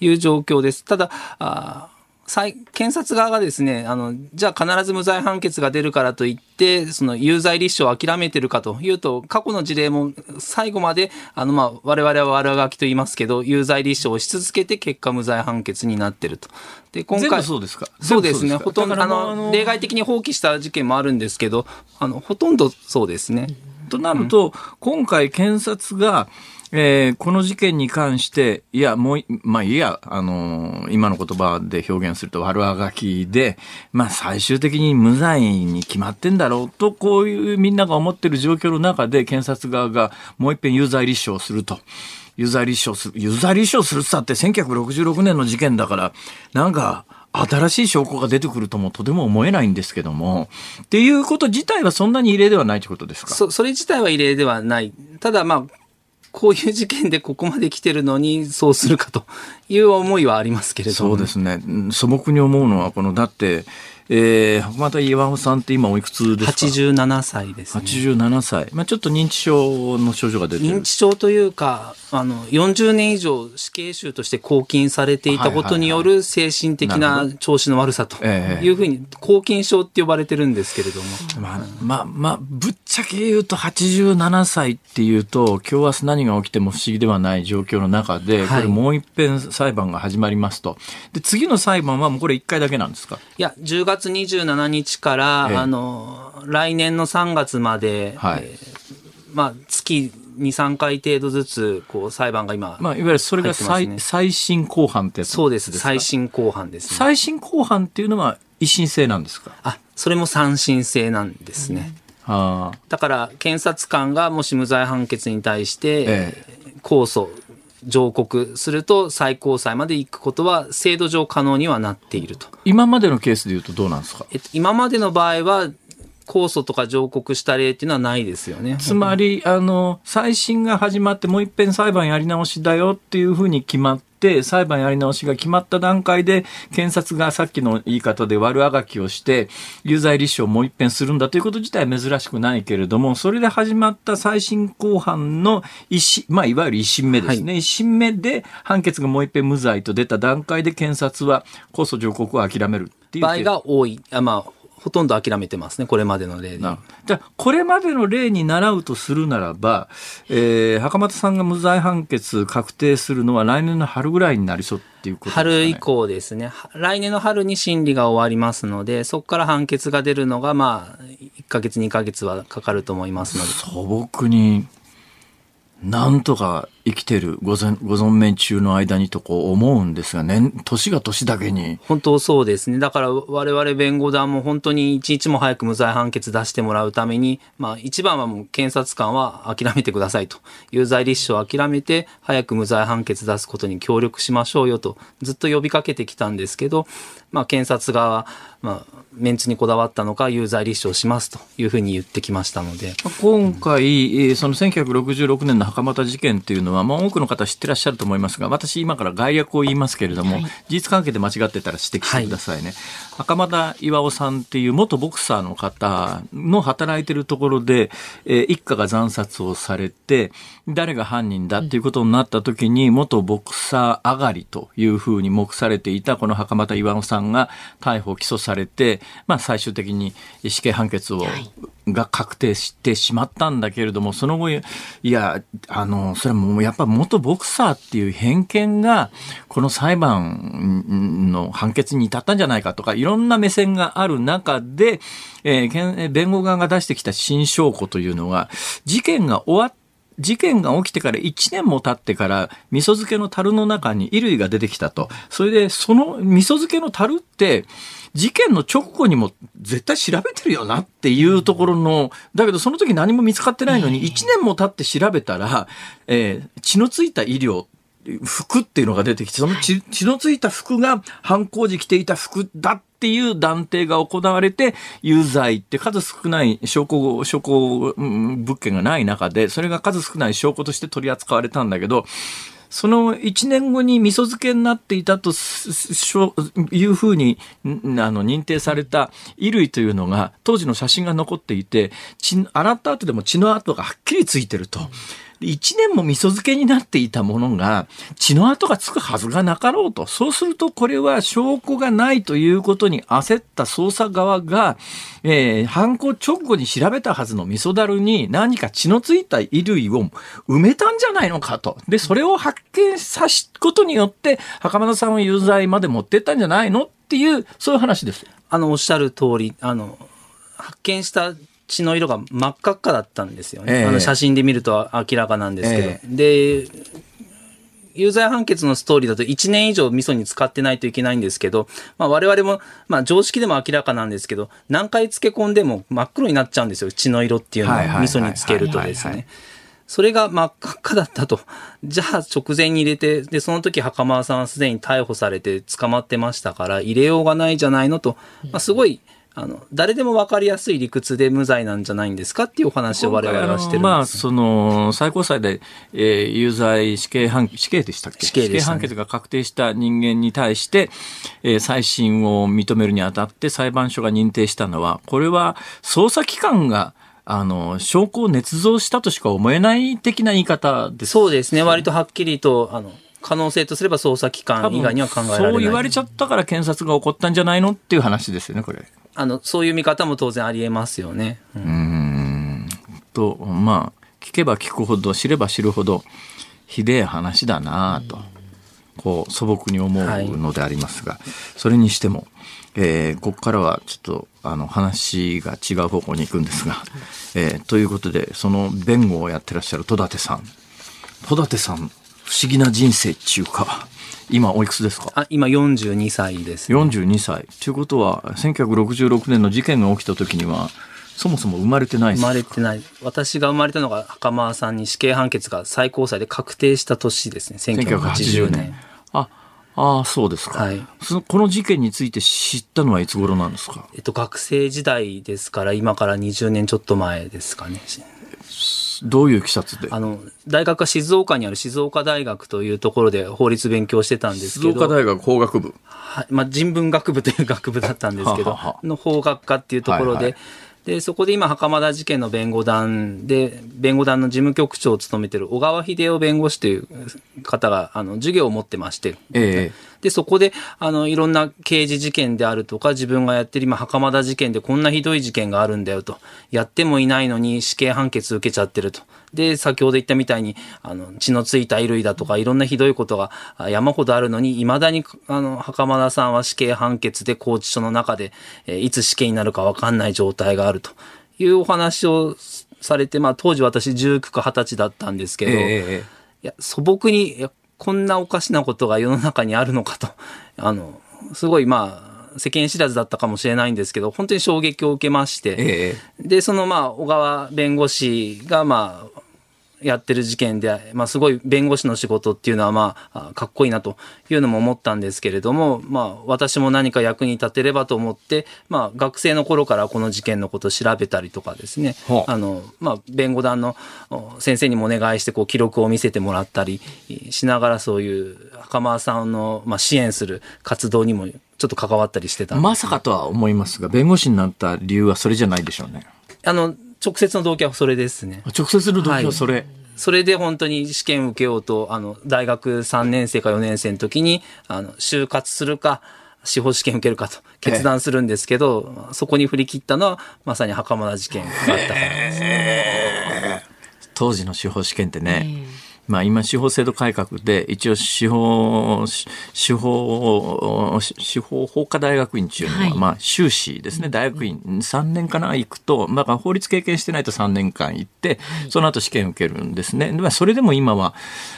いう状況です。ただ、あ検察側がですね、あの、じゃあ必ず無罪判決が出るからといって、その有罪立証を諦めてるかというと、過去の事例も最後まで、あの、まあ、我々は悪あがきと言いますけど、有罪立証をし続けて結果無罪判決になってると。で、今全回。部そうですか？そうですね。全部ほとんど、あの、例外的に放棄した事件もあるんですけど、あの、ほとんどそうですね。となると、今回検察が、えーこの事件に関して、いや、もう、まあいや、あのー今の言葉で表現すると悪あがきで、まあ最終的に無罪に決まってんだろうと、こういうみんなが思ってる状況の中で、検察側がもう一遍有罪立証すると。有罪立証する。有罪立証するって言ったって1966年の事件だから、なんか、新しい証拠が出てくるともとても思えないんですけども、っていうこと自体はそんなに異例ではないということですか？そ、それ自体は異例ではない。ただ、まあ、こういう事件でここまで来てるのに、そうするかという思いはありますけれども。そうですね。うん素朴に思うのは、この、だって、えー、袴田岩尾さんって今おいくつですか？87歳ですね。87歳。まあちょっと認知症の症状が出てる認。知症というか、あの、40年以上死刑囚として拘禁されていたことによる精神的な調子の悪さとええいうふうに、拘禁症って呼ばれてるんですけれども。まあ、まあ、まあ、ぶっちゃけ言うと87歳っていうと、今日明日何が起きても不思議ではない状況の中で、はいこれもう一遍裁判が始まりますと。で、次の裁判はもうこれ1回だけなんですか？いや、10月27日から、ええあの、来年の3月まで、はいえーまあ、月2、3回程度ずつ、こう、裁判が今、まあ、いわゆるそれが最,、入ってますね最新公判ってやつそうです。か最新公判ですね。最新公判っていうのは一審制なんですか？あ、それも三審制なんですね。ああ。だから、検察官がもし無罪判決に対して、え控訴、上告すると最高裁まで行くことは制度上可能にはなっていると。今までのケースで言うとどうなんですか？えっと、今までの場合は、控訴とか上告した例っていうのはないですよね。つまり、あの、再審が始まってもう一遍裁判やり直しだよっていうふうに決まって、裁判やり直しが決まった段階で、検察がさっきの言い方で悪あがきをして、有罪立証をもう一遍するんだということ自体は珍しくないけれども、それで始まった再審公判の一審、まあ、いわゆる一審目ですね。一審目で判決がもう一遍無罪と出た段階で検察は控訴上告を諦めるっていう場合が多い。あまあ、ほとんど諦めてますね、これまでの例で。なるほどじゃあ、これまでの例に倣うとするならば、えー、袴田さんが無罪判決確定するのは来年の春ぐらいになりそうっていうことですか、ね、春以降ですね。は来年の春に審理が終わりますので、そこから判決が出るのが、まあ、1ヶ月、2ヶ月はかかると思いますので。素朴に、なんとか生きてるご存ご存命中の間にとこう思うんですが、年、年が年だけに。本当そうですね。だから我々弁護団も本当に一日も早く無罪判決出してもらうために、まあ一番はもう検察官は諦めてくださいと。有罪立証を諦めて早く無罪判決出すことに協力しましょうよとずっと呼びかけてきたんですけど、まあ検察側は、まあメンツにこだわったのか有罪立証しますというふうに言ってきましたので。今回、えーその1966年の袴田事件っていうのは、まあ、多くの方知ってらっしゃると思いますが、私今から概略を言いますけれども、事実関係で間違ってたら指摘してくださいね。袴田巌さんっていう元ボクサーの方の働いてるところで、えー一家が惨殺をされて、誰が犯人だっていうことになった時に、元ボクサー上がりというふうに目されていたこの袴田巌さんが逮捕・起訴されて、まあ最終的に死刑判決を、が確定してしまったんだけれども、その後、いや、あの、それはもうやっぱ元ボクサーっていう偏見が、この裁判の判決に至ったんじゃないかとか、いろんな目線がある中で、えー弁護側が出してきた新証拠というのが、事件が終わっ事件が起きてから1年も経ってから味噌漬けの樽の中に衣類が出てきたと。それでその味噌漬けの樽って事件の直後にも絶対調べてるよなっていうところの、だけどその時何も見つかってないのに1年も経って調べたら、えー血のついた衣料服っていうのが出てきて、その血血のついた服が犯行時着ていた服だっていう断定が行われて、有罪って数少ない証拠、証拠うん物件がない中で、それが数少ない証拠として取り扱われたんだけど、その1年後に味噌漬けになっていたというふうにあの認定された衣類というのが当時の写真が残っていて血洗った後でも血の跡がはっきりついてると。1年も味噌漬けになっていたものが血の跡がつくはずがなかろうと。そうするとこれは証拠がないということに焦った捜査側が、えー犯行直後に調べたはずの味噌だるに何か血のついた衣類を埋めたんじゃないのかと。で、それを発見さすことによって、袴田さんを有罪まで持ってったんじゃないの？っていう、そういう話です。あの、おっしゃる通り、あの、発見した血の色が真っ赤っかだったんですよね。ええあの写真で見ると明らかなんですけど。えで、有罪判決のストーリーだと1年以上味噌に使ってないといけないんですけど、まあ我々も、まあ常識でも明らかなんですけど、何回漬け込んでも真っ黒になっちゃうんですよ。血の色っていうのは味噌につけるとですね。それが真っ赤っかだったと。じゃあ直前に入れて、で、その時袴田さんはすでに逮捕されて捕まってましたから、入れようがないじゃないのと、まあすごい、あの、誰でも分かりやすい理屈で無罪なんじゃないんですかっていうお話を我々はしてるんです。まあ、その、最高裁で、えー有罪死刑判、死刑でしたっけ？死刑ね判決が確定した人間に対して、えー再審を認めるにあたって裁判所が認定したのは、これは捜査機関が、あの、証拠を捏造したとしか思えない的な言い方です。そうですね。割とはっきりと、あの、可能性とすれば捜査機関以外には考えられない。そう言われちゃったから検察が起こったんじゃないのっていう話ですよね、これ。あの、そういう見方も当然ありえますよね。うんと、まあ、聞けば聞くほど、知れば知るほど、ひでえ話だなぁと、こう、素朴に思うのでありますが、それにしても、えーここからはちょっと、あの、話が違う方向に行くんですが、えーということで、その弁護をやってらっしゃる戸立さん。戸立さん、不思議な人生っていうか、今おいくつですか？あ、今42歳です。42歳。ということは、1966年の事件が起きた時には、そもそも生まれてない生まれてない。私が生まれたのが袴田さんに死刑判決が最高裁で確定した年ですね。1980年。あ、ああ、そうですか、はいその。この事件について知ったのはいつ頃なんですか？えっと、学生時代ですから、今から20年ちょっと前ですかね。どういう経緯で？あの、大学は静岡にある静岡大学というところで法律勉強してたんです静けど。岡大学法学部？はい、まあ、人文学部という学部だったんですけど、はあは。あの法学科っていうところで、はいはい。で、そこで今、袴田事件の弁護団で、弁護団の事務局長を務めている小川秀夫弁護士という方が、あの、授業を持ってまして、えで、そこで、あの、いろんな刑事事件であるとか、自分がやってる今、袴田事件でこんなひどい事件があるんだよと。やってもいないのに死刑判決受けちゃってると。で、先ほど言ったみたいに、あの、血のついた衣類だとか、いろんなひどいことがあ山ほどあるのに、未だに、あの、袴田さんは死刑判決で拘置所の中で、えーいつ死刑になるかわかんない状態があるというお話をされて、まあ、当時私19か20歳だったんですけど、えええいや、素朴に、こんなおかしなことが世の中にあるのかと、あの、すごいまあ、世間知らずだったかもしれないんですけど、本当に衝撃を受けまして、ええ。で、そのまあ、小川弁護士がまあ、やってる事件で、まあ、すごい弁護士の仕事っていうのは、まあ、あかっこいいなというのも思ったんですけれども、まあ、私も何か役に立てればと思って、まあ、学生の頃からこの事件のことを調べたりとかですね、はあ。あの、まあ、弁護団のお先生にもお願いして、こう、記録を見せてもらったりしながら、そういう、袴田さんの、まあ、支援する活動にも、ちょっと関わったりしてたんですまさかとは思いますが、弁護士になった理由はそれじゃないでしょうね。あの、直接の動機はそれですね。直接の動機はそれ。それで本当に試験受けようと、あの、大学3年生か4年生の時に、あの、就活するか、司法試験受けるかと決断するんですけど、そこに振り切ったのは、まさに袴田事件があったからです。当時の司法試験ってね、まあ今司法制度改革で一応司法、司法、司法法科大学院っていうのは、はいまあ修士ですね、大学院3年かな行くと、まあ法律経験してないと3年間行って、その後試験受けるんですね。でまあそれでも今は、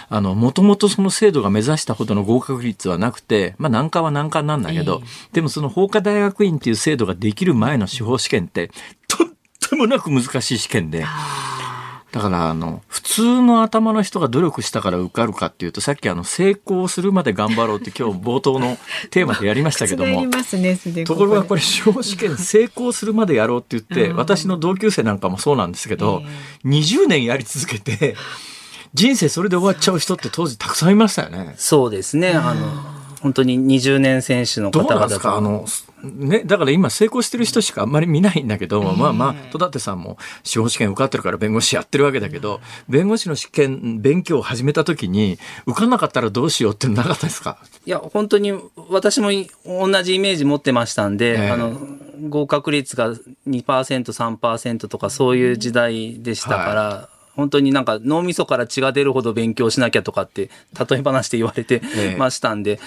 あの、もともとその制度が目指したほどの合格率はなくて、まあ難関は難関なんだけど、でもその法科大学院っていう制度ができる前の司法試験って、とってもなく難しい試験で、だから、あの、普通の頭の人が努力したから受かるかっていうと、さっきあの、成功するまで頑張ろうって今日冒頭のテーマでやりましたけども 覆り、ますねところがこれれ司法試験成功するまでやろうって言って、うん私の同級生なんかもそうなんですけど、20年やり続けて、人生それで終わっちゃう人って当時たくさんいましたよね。そうですね。あの、本当に20年選手のどう方々なんですか？あの、ね、だから今成功してる人しかあんまり見ないんだけど、まあまあ、戸立さんも司法試験受かってるから弁護士やってるわけだけど、弁護士の試験、勉強を始めた時に、受かんなかったらどうしようってなかったですか？いや、本当に私もい同じイメージ持ってましたんで、ええ。あの、合格率が2%、3%とかそういう時代でしたから、本当になんか脳みそから血が出るほど勉強しなきゃとかって、例え話で言われてええましたんで、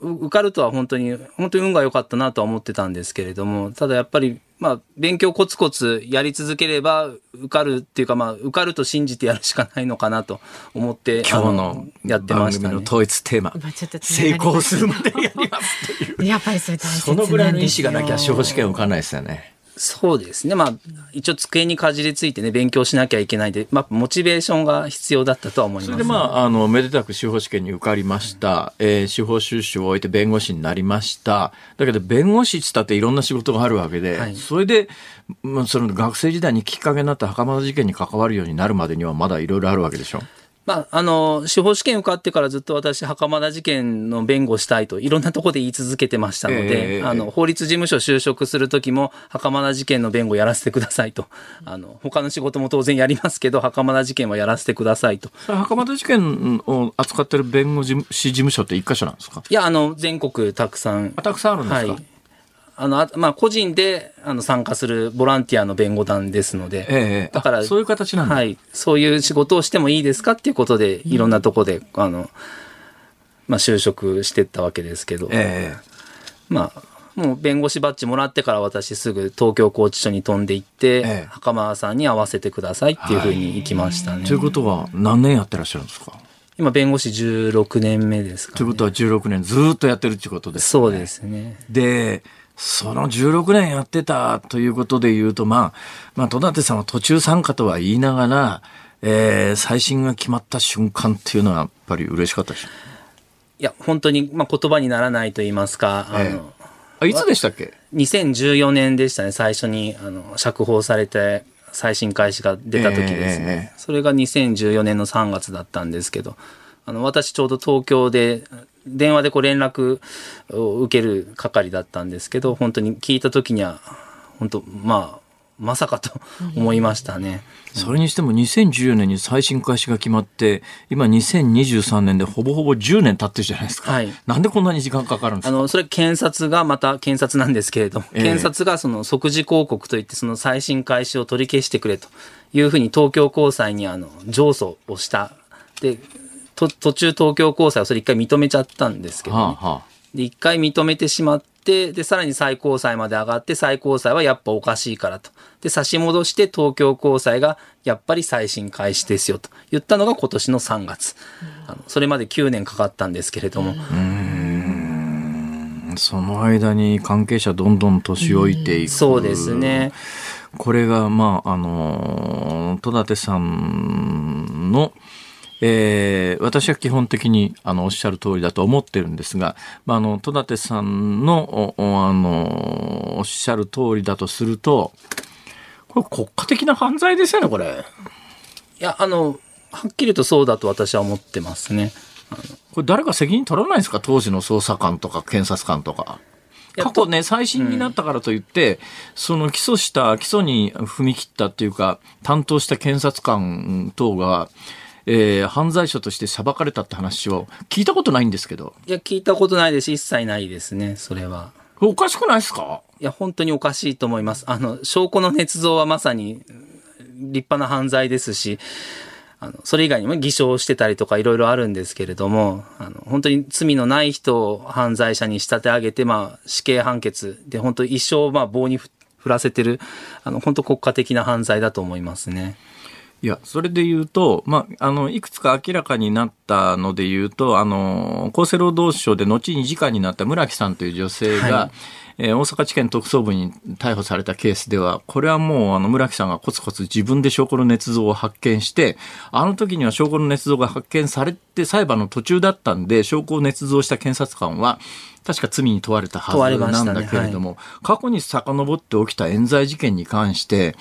う受かるとは本当に、本当に運が良かったなとは思ってたんですけれども、ただやっぱり、まあ、勉強コツコツやり続ければ受かるっていうか、まあ、受かると信じてやるしかないのかなと思って、今日あのやってましたね。の統一テーマ、成功するまでやりますっていう。やっぱりそれ大切そのぐらいの意志がなきゃ司法試験を受かんないですよね。そうですね。まあ、一応机にかじりついてね、勉強しなきゃいけないで、まあ、モチベーションが必要だったとは思います。それでまあ、あの、めでたく司法試験に受かりました。えー司法修習を終えて弁護士になりました。だけど、弁護士っつったっていろんな仕事があるわけで、はいそれで、まあ、その学生時代にきっかけになった袴田事件に関わるようになるまでにはまだいろいろあるわけでしょ？まあ、あの、司法試験受かってからずっと私、袴田事件の弁護したいと、いろんなところで言い続けてましたので、ええあの、法律事務所就職するときも、袴田事件の弁護やらせてくださいと。あの、他の仕事も当然やりますけど、袴田事件はやらせてくださいと。袴田事件を扱ってる弁護士事務所って一箇所なんですか？いや、あの、全国たくさん。あたくさんあるんですか、はい。あの、あまあ、個人であの参加するボランティアの弁護団ですので、ええだからあそういう形なんだ。はい、そういう仕事をしてもいいですかっていうことで、いろんなとこで、あの、まあ、就職してったわけですけど、えまあ、もう弁護士バッジもらってから私すぐ東京拘置所に飛んで行って、ええ。袴田さんに会わせてくださいっていうふうに行きましたね。えということは何年やってらっしゃるんですか？今弁護士16年目ですか、ね。ということは16年ずーっとやってるっていうことですよね。そうですね。で、その16年やってたということで言うと、まあ、まあ、戸立さんは途中参加とは言いながら、えー、最新が決まった瞬間っていうのはやっぱり嬉しかったでしょ。いや、本当に、まあ、言葉にならないと言いますか、あの、ええあ、いつでしたっけ？2014年でしたね、最初に、あの、釈放されて、再審開始が出た時ですね。ええそれが2014年の3月だったんですけど、あの、私ちょうど東京で、電話でこう連絡を受ける係だったんですけど、本当に聞いた時には、本当、まあ、まさかと思いましたね。それにしても2014年に再審開始が決まって、今2023年でほぼほぼ10年経ってるじゃないですか。はいなんでこんなに時間かかるんですか？あの、それ検察がまた検察なんですけれども、ええ検察がその即時抗告といってその再審開始を取り消してくれというふうに東京高裁にあの上訴をした。で、と途中東京高裁はそれ一回認めちゃったんですけど、ねはあはあで、一回認めてしまって、で、さらに最高裁まで上がって、最高裁はやっぱおかしいからと。で、差し戻して東京高裁がやっぱり再審開始ですよと言ったのが今年の3月。あのそれまで9年かかったんですけれども、その間に関係者どんどん年老いていく。そうですね。これが、まあ、あの、戸立さんの、えー私は基本的にあのおっしゃる通りだと思ってるんですが、まあ、あの戸立さんのおおあのおっしゃる通りだとするとこれ国家的な犯罪ですよねこれいや、あの、はっきりとそうだと私は思ってますね。これ誰か責任取らないんですか？当時の捜査官とか検察官とか。過去ね、最新になったからといって、その起訴した、起訴に踏み切ったっていうか、担当した検察官等が、えー犯罪者として裁かれたって話を聞いたことないんですけど、いや、聞いたことないですし、一切ないですね、それは。おかしくないですか？いや、本当におかしいと思います。あの、証拠の捏造はまさに立派な犯罪ですし、あの、それ以外にも偽証してたりとかいろいろあるんですけれども、あの、本当に罪のない人を犯罪者に仕立て上げて、まあ、死刑判決で、本当一生、まあ、棒に振らせてる、あの、本当国家的な犯罪だと思いますね。いや、それで言うと、まあ、あの、いくつか明らかになったので言うと、あの、厚生労働省で後に次官になった村木さんという女性が、はい。えー、大阪地検特捜部に逮捕されたケースでは、これはもうあの村木さんがコツコツ自分で証拠の捏造を発見して、あの時には証拠の捏造が発見されて裁判の途中だったんで、証拠を捏造した検察官は、確か罪に問われたはずなんだけれども、ね。はい、過去に遡って起きた冤罪事件に関して、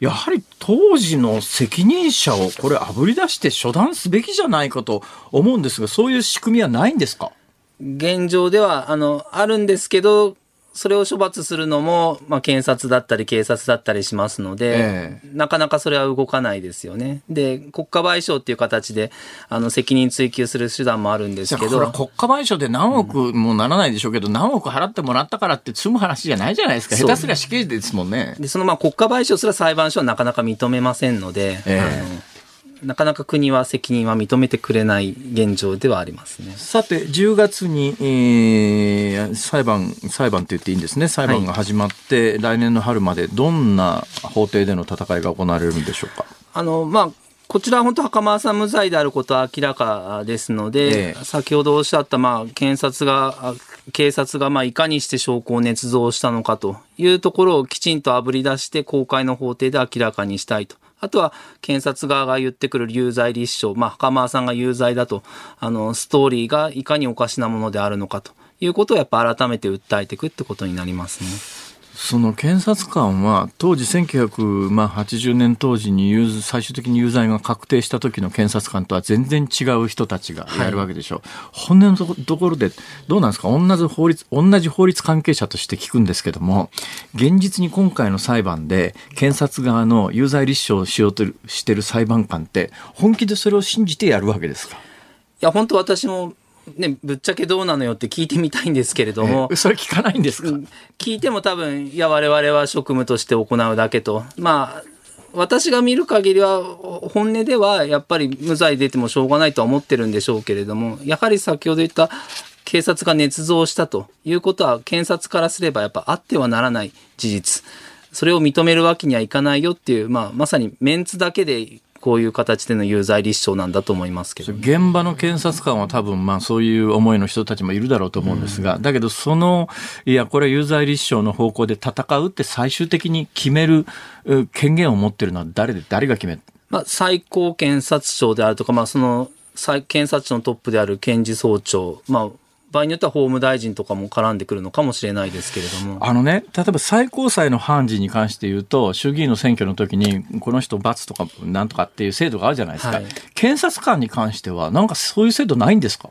やはり当時の責任者をこれあぶり出して処断すべきじゃないかと思うんですが、そういう仕組みはないんですか？現状では、あの、あるんですけど、それを処罰するのも、まあ、検察だったり警察だったりしますので、えー、なかなかそれは動かないですよね。で、国家賠償っていう形で、あの、責任追及する手段もあるんですけど。これ国家賠償で何億もならないでしょうけど、うん、何億払ってもらったからって済む話じゃないじゃないですか。下手すりゃ死刑ですもんね。で、そのまあ国家賠償すら裁判所はなかなか認めませんので、えー、なかなか国は責任は認めてくれない現状ではありますね。さて、10月に、えー、裁判、裁判と言っていいんですね。裁判が始まって、はい、来年の春までどんな法廷での戦いが行われるんでしょうか？あの、まあ、こちらは本当、袴田さん無罪であることは明らかですので、ええ、先ほどおっしゃった、まあ、検察が、警察が、まあ、いかにして証拠を捏造したのかというところをきちんとあぶり出して、公開の法廷で明らかにしたいと。あとは検察側が言ってくる有罪立証、まあ、袴田さんが有罪だと、あの、ストーリーがいかにおかしなものであるのかということをやっぱ改めて訴えていくってことになりますね。その検察官は当時1980年当時に最終的に有罪が確定した時の検察官とは全然違う人たちがやるわけでしょう、はい、本音のところでどうなんですか？同じ法律同じ法律関係者として聞くんですけども現実に今回の裁判で検察側の有罪立証をしようとしてる裁判官って本気でそれを信じてやるわけですか？いや本当私もね、ぶっちゃけどうなのよって聞いてみたいんですけれども。それ聞かないんですか？聞いても多分、いや、我々は職務として行うだけと。まあ、私が見る限りは、本音ではやっぱり無罪出てもしょうがないとは思ってるんでしょうけれども、やはり先ほど言った警察が捏造したということは、検察からすればやっぱあってはならない事実。それを認めるわけにはいかないよっていう、まあ、まさにメンツだけでこういう形での有罪立証なんだと思いますけど、現場の検察官は多分まあそういう思いの人たちもいるだろうと思うんですが、うん、だけどその、いや、これは有罪立証の方向で戦うって最終的に決める権限を持ってるのは誰で、誰が決める？まあ、最高検察庁であるとか、まあ、その、検察庁のトップである検事総長、まあ、場合によっては法務大臣とかも絡んでくるのかもしれないですけれども。あのね、例えば最高裁の判事に関して言うと、衆議院の選挙の時に、この人罰とかなんとかっていう制度があるじゃないですか。はい、検察官に関しては、なんかそういう制度ないんですか？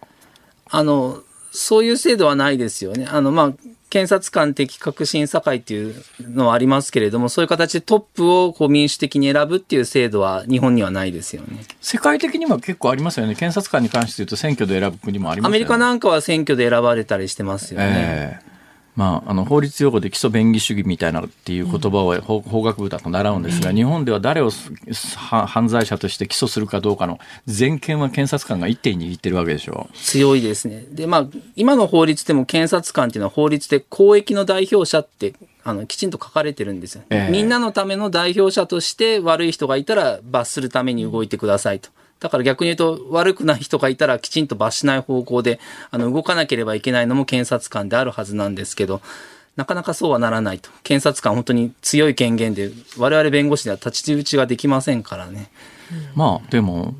あの、そういう制度はないですよね。あの、まあ、検察官的確審査会っていうのはありますけれども、そういう形でトップをこう民主的に選ぶっていう制度は日本にはないですよね。世界的には結構ありますよね。検察官に関して言うと選挙で選ぶ国もありますよね。アメリカなんかは選挙で選ばれたりしてますよね。えーまあ、あの法律用語で基礎便宜主義みたいなっていう言葉を法,、法学部だと習うんですが、日本では誰を犯罪者として起訴するかどうかの全権は検察官が一手に握ってるわけでしょ。う強いですね。で、まあ、今の法律でも検察官っていうのは法律で公益の代表者ってあのきちんと書かれてるんですよ、えー、みんなのための代表者として悪い人がいたら罰するために動いてくださいと。だから逆に言うと悪くない人がいたらきちんと罰しない方向であの動かなければいけないのも検察官であるはずなんですけど、なかなかそうはならないと。検察官本当に強い権限で我々弁護士では立ち打ちができませんからね。まあでも、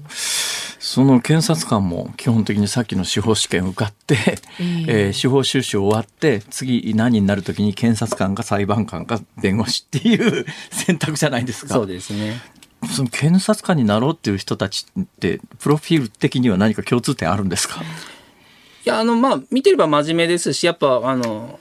その検察官も基本的にさっきの司法試験受かって、えー、えー、司法修習終わって次何になるときに検察官か裁判官か弁護士っていう選択じゃないですか。そうですね。その検察官になろうっていう人たちってプロフィール的には何か共通点あるんですか？いやあのまあ見てれば真面目ですしやっぱあの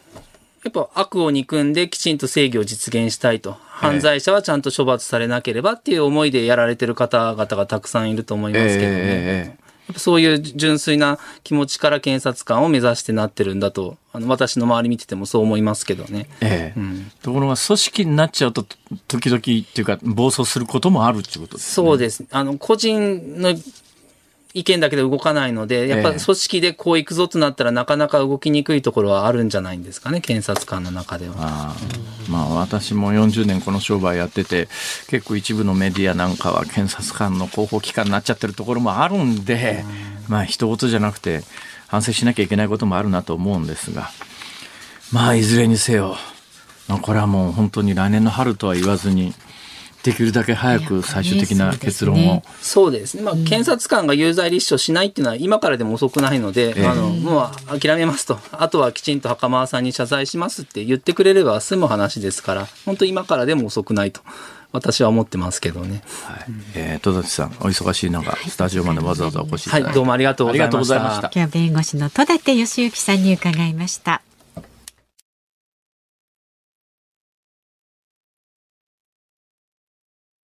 やっぱ悪を憎んできちんと正義を実現したいと。犯罪者はちゃんと処罰されなければっていう思いでやられてる方々がたくさんいると思いますけどね。えーえーぱそういう純粋な気持ちから検察官を目指してなってるんだと、あの私の周り見ててもそう思いますけどね。ええうんところが組織になっちゃうと時々っていうか暴走することもあるっていうことですね。そうです。あの、個人の意見だけで動かないので、やっぱええ。組織でこう行くぞとなったらなかなか動きにくいところはあるんじゃないんですかね、検察官の中では。ああまあ私も40年この商売やってて結構一部のメディアなんかは検察官の広報機関になっちゃってるところもあるんでまあ人事じゃなくて反省しなきゃいけないこともあるなと思うんですが。まあいずれにせよ、まあ、これはもう本当に来年の春とは言わずにできるだけ早く最終的な結論を、そうですね。まあ、検察官が有罪立証しないっていうのは今からでも遅くないので、ええあの、もう諦めますと。あとはきちんと袴田さんに謝罪しますって言ってくれれば済む話ですから、本当今からでも遅くないと。私は思ってますけどね。はいえー戸立さんお忙しい中スタジオまでわざわざお越しいただいて、はい、どうもありがとうございました。ありがとうございました今日は弁護士の戸立義行さんに伺いました。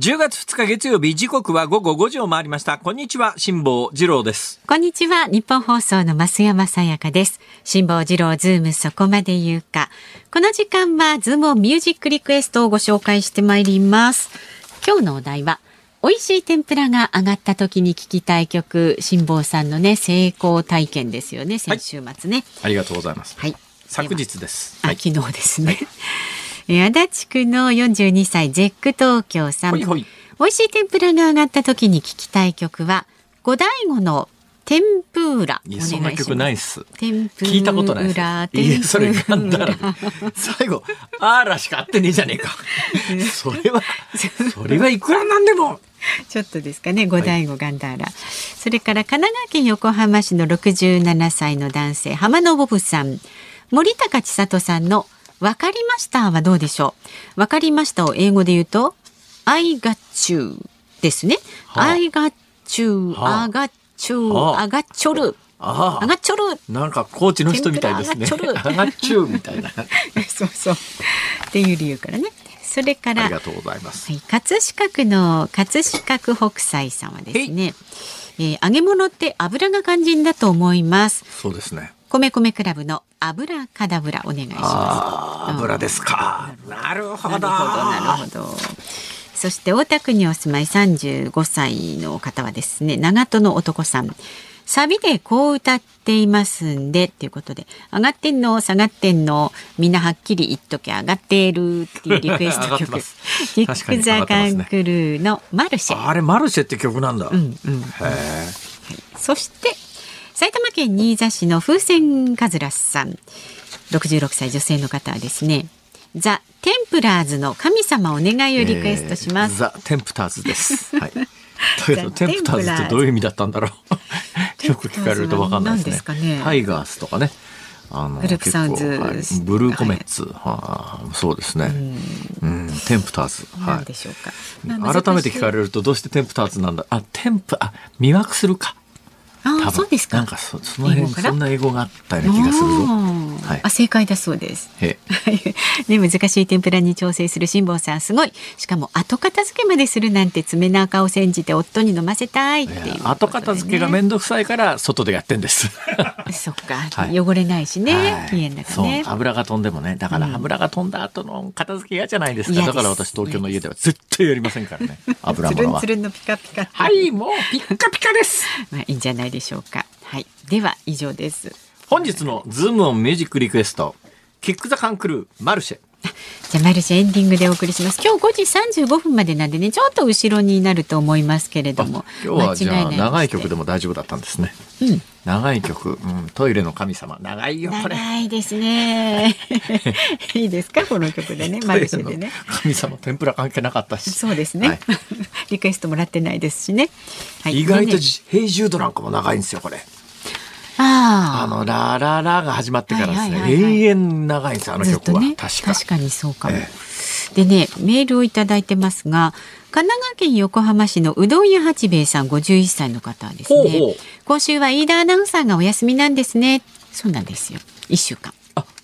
10月2日月曜日時刻は午後5時を回りました。こんにちは辛坊治郎です。こんにちはニッポン放送の増山さやかです。辛坊治郎ズームそこまで言うか。この時間はズームミュージックリクエストをご紹介してまいります。今日のお題は美味しい天ぷらが上がった時に聞きたい曲。辛坊さんのね成功体験ですよね先週末ね。ありがとうございます。はい、昨日です。あ、昨日ですね。え足立区の42歳ゼック東京さん。ほいほい美味しい天ぷらが上がった時に聞きたい曲は五醍醐の天ぷら。いやそんな曲ないっす。聞いたことないいやそれガンダラで最後あらしかあってねえじゃねえか それはそれはいくらなんでもちょっとですかね、五醍醐ガンダーラ。それから神奈川県横浜市の67歳の男性、浜野ボブさん。森高千里さんのわかりましたはどうでしょう？わかりましたを英語で言うと、I got you ですね。はあ I got you, はあ I got you, はあ I got ちょる。ああがっちょる。あなんかコーチの人みたいですねあがっちゅうみたいな そうそう。っていう理由からね。それから、ありがとうございますはい、葛飾区の葛飾区北斎さんはですね、えー揚げ物って油が肝心だと思います。そうですね米米クラブの油カダブラお願いします。油ですか。なるほど。なるほど、なるほど。そして大田区にお住まい35歳の方はですね、長門の男さん。サビでこう歌っていますんでっていうことで上がってんの下がってんのみんなはっきり言っときゃ上がってるっていうリクエスト曲。キック・ザ・カンクルーのマルシェ。あれマルシェって曲なんだ、うんうん。へえそして埼玉県新座市の風船カズラスさん66歳女性の方はですねザ・テンプラーズの神様お願いをリクエストします、えーザ・テンプターズです。はい。だけど、ザテンプターズってどういう意味だったんだろう？よく聞かれるとわかんないですね。ねタイガースとかね。あのグループサウンズはいブルーコメッツ、はあ、そうですね。うん、テンプターズ。何はい。でしょうか、まあ改めて聞かれるとどうしてテンプターズなんだ？あ、テンプ、あ、魅惑するか。あそうですか。なんかそその辺そんな英語があったような気がするぞ。はい。あ正解だそうです。へ ね、難しい天ぷらに調整する辛坊さんすごい。しかも後片付けまでするなんて爪の赤を煎じて夫に飲ませたいってい後片付けが面倒くさいから外でやってんです。そっか、はい。汚れないしね、はい。綺麗だかそうらね油が飛んでもね。だから油が飛んだ後の片付け嫌じゃないですか。嫌です。だから私東京の家では絶対やりませんからね。油物は。つるんつるんのピカピカ。はいもうピッカピカです。まあいいんじゃないでしょうか。はい。では以上です。本日のズームオンミュージックリクエストキックザカンクルーマルシェ。じゃあマルシェエンディングでお送りします。今日5時35分までなんでねちょっと後ろになると思いますけれども。今日はじゃあ長い曲でも大丈夫だったんですね。うん長い曲、うん、トイレの神様。長いよこれ。長いですね。いいですか？この曲でねマルシェでね。神様天ぷら関係なかったし。そうですね、はい。リクエストもらってないですしね、はい、意外とで？ねじ「ヘイジュード」なんかも長いんですよこれ。ああの「ラララ」が始まってからですね、はいはいはいはい。永遠長いんですよあの曲は、確か。にそうかも、え。でねメールをいただいてますが神奈川県横浜市のうどん屋八兵衛さん51歳の方ですね。今週は飯田アナウンサーがお休みなんですね。そうなんですよ。一週間。あ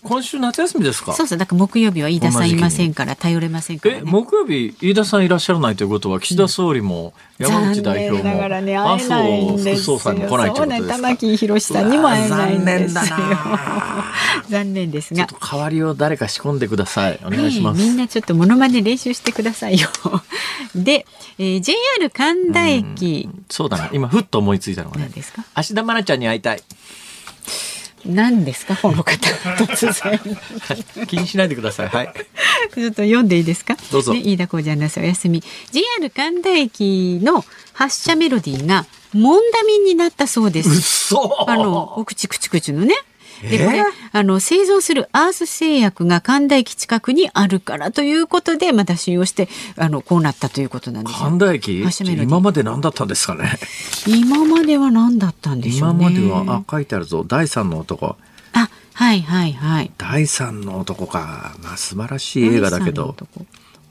今週夏休みですか？そうそうだから木曜日は飯田さんいませんから頼れませんからえね木曜日飯田さんいらっしゃらないということは岸田総理も山口代表も麻ですよ生副総裁も来ないということですそうねか玉木宏さんにも会えないんですよ。残念だな。残念ですが。ちょっと代わりを誰か仕込んでください。お願いします、ねえみんなちょっとモノマネ練習してくださいよ。で、えー JR 神田駅、そうだな。今ふっと思いついたのがね。何ですか？芦田愛菜ちゃんに会いたい何ですか？この方。突然。気にしないでください。はい。ちょっと読んでいいですか？どうぞ。ね、飯田浩二アナウンサーお休み。JR 神田駅の発車メロディーがモンダミンになったそうです。嘘。あのお口口口のねでこれ、えーあの製造するアース製薬が神田駅近くにあるからということでまた使用してあのこうなったということなんですよ。神田駅今まで何だったんですかね？今までは何だったんでしょうね。今まではあ書いてあるぞ。第三の男。あはいはいはい。第三の男か。まあ素晴らしい映画だけど。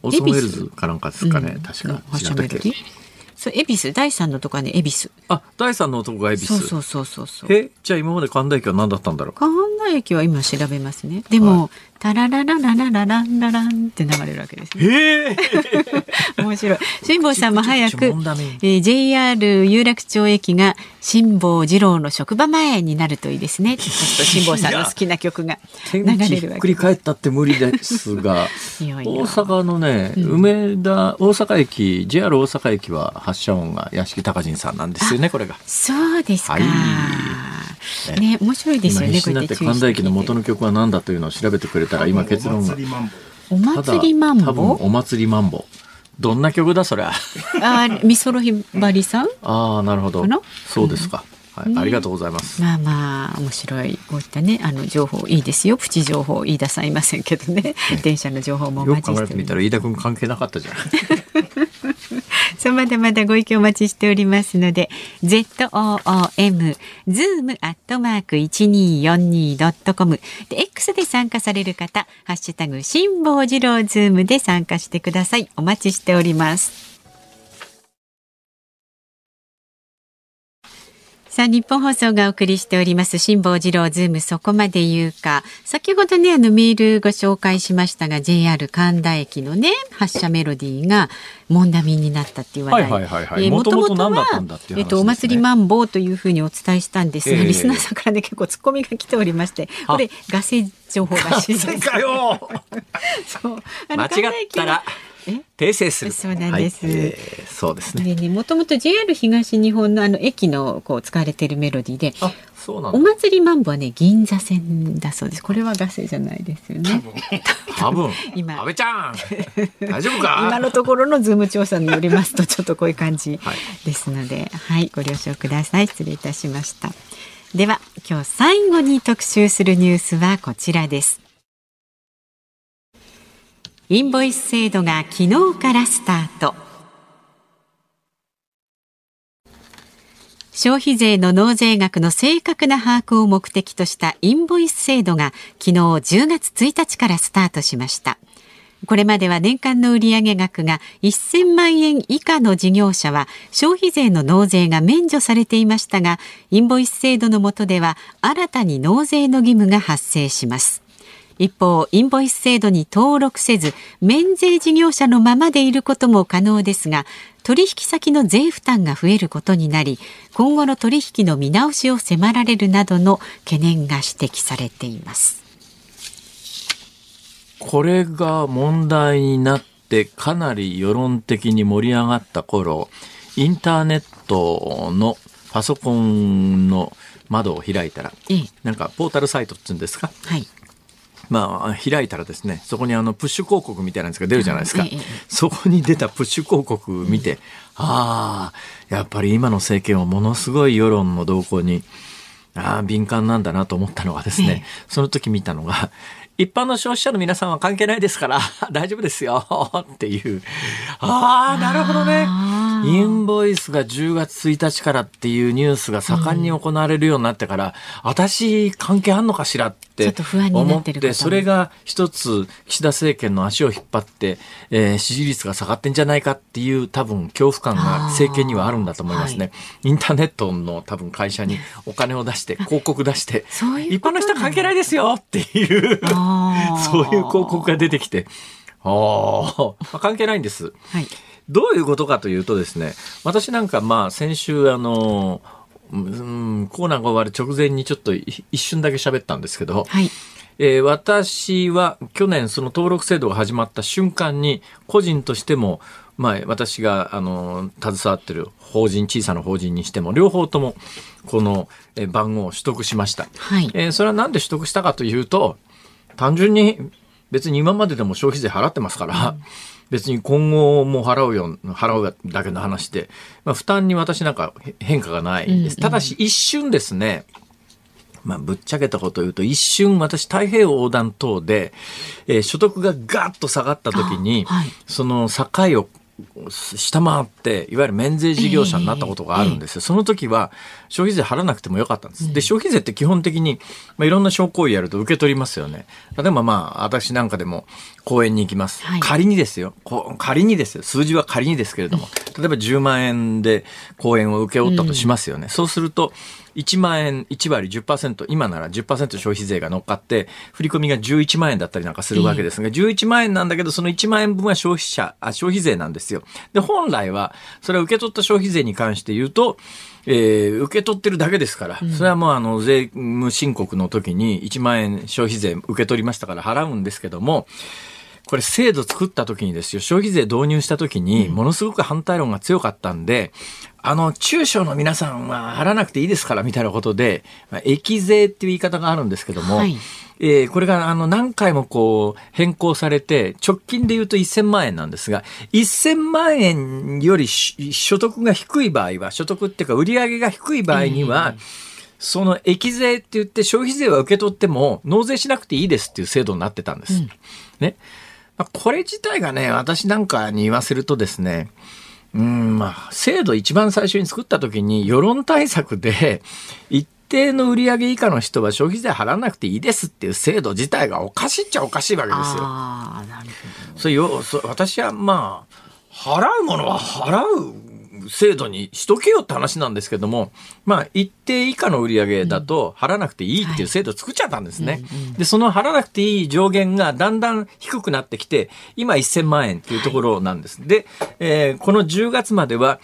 オーソンウェルズかなんかですかね、うん。確か。発違ったっけ？そう恵比寿第三のとかね恵比寿。あ第三の男が恵比寿。そうそうそうそうそう。えじゃあ今まで神田駅は何だったんだろう。神田駅は今調べますね。でも、タララララララランラランって流れるわけですね。ええ。面白い。辛坊さんも早くえー JR 有楽町駅が辛坊治郎の職場前になるといいですね。ちょっと辛坊さんの好きな曲が流れるわけひっくり返ったって無理ですがい。やいや。大阪のね、梅田大阪駅 JR 大阪駅は発車音が屋敷隆人さんなんですよねこれが。そうですか、はいね面白いですよね今必死神田駅の元のの曲は何だというのを調べてくれたら今結論がお祭りマンただ多分ボお祭りマンボ。どんな曲だそりゃ。あ美空ひばりさん？ああなるほど。そうですか、はいねありがとうございます。まあまあ面白いこういったねあの情報いいですよ。プチ情報飯田さんいませんけどね。電車の情報もおよく考えてみたら飯田君関係なかったじゃん そうまだまだご意見お待ちしておりますので ZOOM zoom アットマーク一二四二ドットコム。で X で参加される方ハッシュタグ辛坊治郎ズームで参加してください。お待ちしております。さあ、ニッポン放送がお送りしております、辛坊治郎ズームそこまで言うか。先ほどね、あのメールご紹介しましたが、JR 神田駅のね、発車メロディーが、モンダミンになったっていう話題。はいはいはいはいえー元々元々はねえっと、お祭りマンボというふうにお伝えしたんですが、ええリスナーさんからね、結構ツッコミが来ておりまして、これ、ガセ情報らしいです。正解よ そう。あの間違ったらえ訂正する。そうなんです。はい。えーそうですね。もともと JR 東日本のあの駅のこう使われているメロディーで、おだ。祭りマンボはね銀座線だそうです。これはガセじゃないですよね。多分。今。安倍ちゃん。大丈夫か？今のところのズーム調査によりますとちょっとこういう感じはい。ですので、はい、ご了承ください。失礼いたしました。では今日最後に特集するニュースはこちらです。インボイス制度が昨日からスタート。消費税の納税額の正確な把握を目的としたインボイス制度が昨日10月1日からスタートしました。これまでは年間の売上額が1000万円以下の事業者は消費税の納税が免除されていましたが、インボイス制度の下では新たに納税の義務が発生します。一方、インボイス制度に登録せず、免税事業者のままでいることも可能ですが、取引先の税負担が増えることになり、今後の取引の見直しを迫られるなどの懸念が指摘されています。これが問題になってかなり世論的に盛り上がった頃、インターネットのパソコンの窓を開いたら、ええ、なんかポータルサイトっていうんですか、はい、まあ、開いたらですね、そこにあのプッシュ広告みたいなやつが出るじゃないですか。そこに出たプッシュ広告見て、ああ、やっぱり今の政権はものすごい世論の動向に、ああ、敏感なんだなと思ったのがですね、その時見たのが、一般の消費者の皆さんは関係ないですから 大丈夫ですよ っていう。ああ、なるほどね。インボイスが10月1日からっていうニュースが盛んに行われるようになってから、うん、私関係あんのかしらって思って、それが一つ岸田政権の足を引っ張って、えー、支持率が下がってんじゃないかっていう多分恐怖感が政権にはあるんだと思いますね。はい、インターネットの多分会社にお金を出して、広告出して、一般の人は関係ないですよっていうそういう広告が出てきて、ああ、関係ないんです。はい。どういうことかというとですね、私なんかまあ先週あの、うん、コーナーが終わる直前にちょっと一瞬だけ喋ったんですけど、はい、えー、私は去年その登録制度が始まった瞬間に個人としても、まあ、私があの携わってる法人小さな法人にしても両方ともこの番号を取得しました、はい、えー、それは何で取得したかというと単純に別に今まででも消費税払ってますから、うん。別に今後も払うよ、払うだけの話で、まあ、負担に私なんか変化がないです。ただし一瞬ですね、まあ、ぶっちゃけたことを言うと、一瞬私太平洋横断等で、えー、所得がガッと下がった時に、はい、その境を下回って、いわゆる免税事業者になったことがあるんですよ。その時は、消費税払わなくてもよかったんです。で、消費税って基本的に、まあ、いろんな商行為やると受け取りますよね。例えばまあ、私なんかでも公園に行きます。はい、仮にですよ。仮にですよ。数字は仮にですけれども、例えば10万円で公園を請け負ったとしますよね。うん、そうすると、1万円1割10%今なら10%消費税が乗っかって振り込みが11万円だったりなんかするわけですが、11万円なんだけどその1万円分は消費者あ消費税なんですよ。で本来はそれを受け取った消費税に関して言うとえー、受け取ってるだけですから、それはもうあの税務申告の時に1万円消費税受け取りましたから払うんですけども、これ制度作った時にですよ、消費税導入した時に、ものすごく反対論が強かったんで、あの、中小の皆さんは払わなくていいですから、みたいなことで、まあ、益税っていう言い方があるんですけども、はい、えー、これがあの何回もこう変更されて、直近で言うと1000万円なんですが、1000万円より所得が低い場合は、所得っていうか売上が低い場合には、えーその益税って言って消費税は受け取っても納税しなくていいですっていう制度になってたんです。うん、ね。まあ、これ自体がね、私なんかに言わせるとですね、うん、まあ、制度一番最初に作った時に世論対策で、一定の売上以下の人は消費税払わなくていいですっていう制度自体がおかしいっちゃおかしいわけですよ。あなるほど。それよ、そ私はまあ、払うものは払う制度にしとけよって話なんですけども、まあ、一定以下の売り上げだと払わなくていいっていう制度を作っちゃったんですね。で、その払わなくていい上限がだんだん低くなってきて、今1000万円っていうところなんです。で、えー、この10月までは、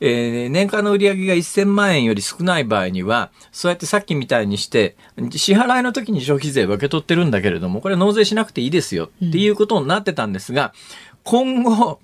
えー、年間の売り上げが1000万円より少ない場合には、そうやってさっきみたいにして、支払いの時に消費税を受け取ってるんだけれども、これ納税しなくていいですよっていうことになってたんですが、今後、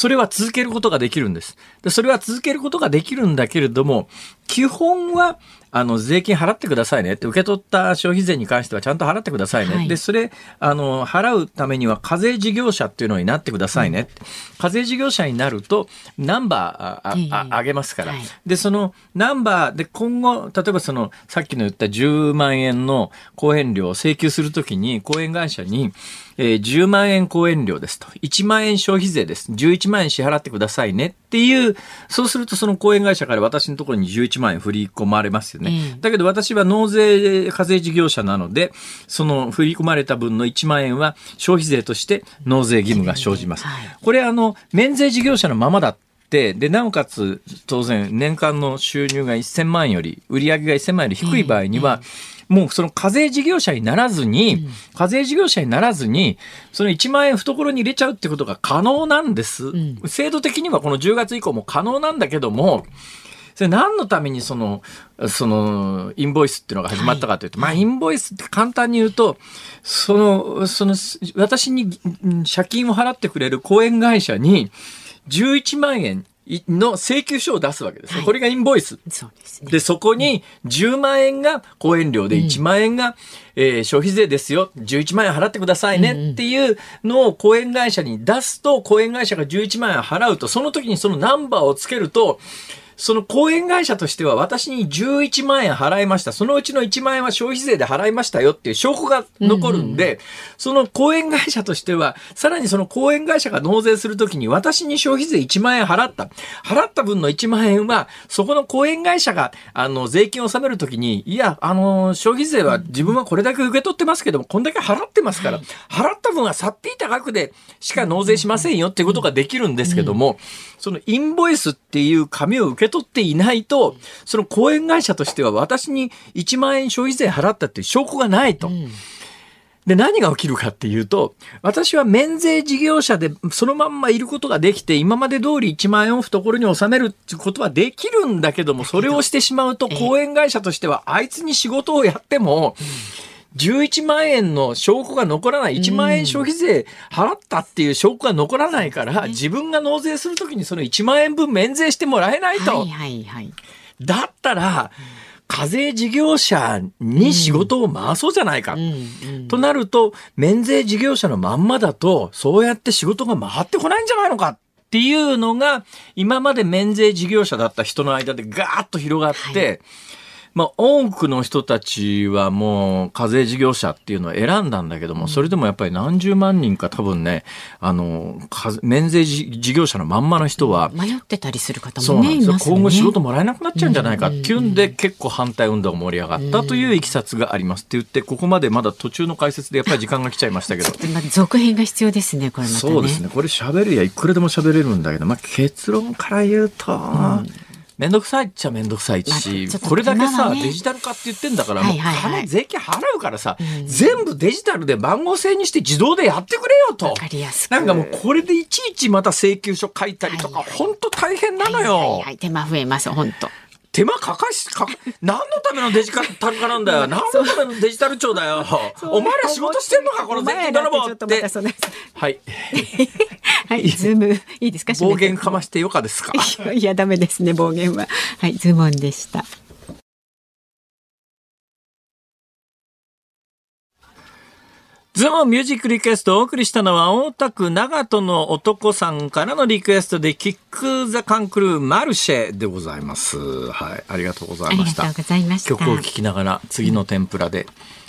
それは続けることができるんです。で、それは続けることができるんだけれども、基本は、あの、税金払ってくださいねって、受け取った消費税に関してはちゃんと払ってくださいね。はい、で、それ、あの、払うためには課税事業者っていうのになってくださいね。うん、課税事業者になると、ナンバーあ、あ、あげますから。はい、で、そのナンバーで今後、例えばその、さっきの言った10万円の公演料を請求するときに、公演会社に、えー、10万円公演料ですと。1万円消費税です。11万円支払ってくださいね。っていう、そうするとその講演会社から私のところに11万円振り込まれますよね。ええだけど私は納税課税事業者なので、その振り込まれた分の1万円は消費税として納税義務が生じます。はいこれあの、免税事業者のままだで、なおかつ、当然、年間の収入が1000万円より、売上が1000万円より低い場合には、もうその課税事業者にならずに、課税事業者にならずに、その1万円懐に入れちゃうってことが可能なんです。制度的にはこの10月以降も可能なんだけども、それ何のためにその、その、インボイスっていうのが始まったかというと、まあ、インボイスって簡単に言うと、その、その、私にうん借金を払ってくれる講演会社に、11万円の請求書を出すわけですよ。はいこれがインボイス。そうですね。で、そこに10万円が講演料で1万円が、えー消費税ですよ。11万円払ってくださいねっていうのを講演会社に出すと、講演会社が11万円払うと、その時にそのナンバーをつけると、その講演会社としては私に11万円払いました。そのうちの1万円は消費税で払いましたよっていう証拠が残るんで、その講演会社としては、さらにその講演会社が納税するときに私に消費税1万円払った。払った分の1万円は、そこの講演会社が、あの、税金を納めるときに、いや、あの、消費税は自分はこれだけ受け取ってますけども、こんだけ払ってますから、払った分はさっぴいた額でしか納税しませんよっていうことができるんですけども、そのインボイスっていう紙を受け取っていないと、その講演会社としては私に1万円消費税払ったっていう証拠がないと。で、何が起きるかっていうと、私は免税事業者でそのまんまいることができて、今まで通り1万円を懐に収めるっていうことはできるんだけども、それをしてしまうと、講演会社としては、あいつに仕事をやっても、11万円の証拠が残らない、1万円消費税払ったっていう証拠が残らないから、自分が納税するときにその1万円分免税してもらえないと。はいはいはい。だったら、課税事業者に仕事を回そうじゃないか。となると、免税事業者のまんまだと、そうやって仕事が回ってこないんじゃないのかっていうのが、今まで免税事業者だった人の間でガーッと広がって、まあ、多くの人たちはもう課税事業者っていうのを選んだんだけども、それでもやっぱり何十万人か多分ね、あの、課免税事事業者のまんまの人は、迷ってたりする方もね、なんですよ。いますよね。今後仕事もらえなくなっちゃうんじゃないかっていうんで、結構反対運動が盛り上がったといういきさつがありますって言って、ここまでまだ途中の解説でやっぱり時間が来ちゃいましたけど。まあ続編が必要ですね、これまたね。そうですね。これ喋るやいくらでも喋れるんだけど、まあ結論から言うと、めんどくさいっちゃめんどくさいまあし、ちょっとこれだけさ、デジタル化って言ってんだから、もうはいはいはい金税金払うからさ、全部デジタルで番号制にして自動でやってくれよとわ。かりやすく。なんかもうこれでいちいちまた請求書書いたりとか、はいはい本当大変なのよ。はいはいはい、手間増えます、本当。手間かかし、かか、何のためのデジタル化なんだよ。何のためのデジタル庁だよ。お前ら仕事してんのかこの税金泥棒って。はい。はい、ズーム、いいですか？暴言かましてよかですか？いやダメですね、暴言は。はい、ズームオンでした。ズームミュージックリクエストをお送りしたのは大田区長門の男さんからのリクエストでキック・ザ・カンクルー・マルシェでございます。はい。ありがとうございましたありがとう。ございました。曲を聴きながら次の天ぷらで、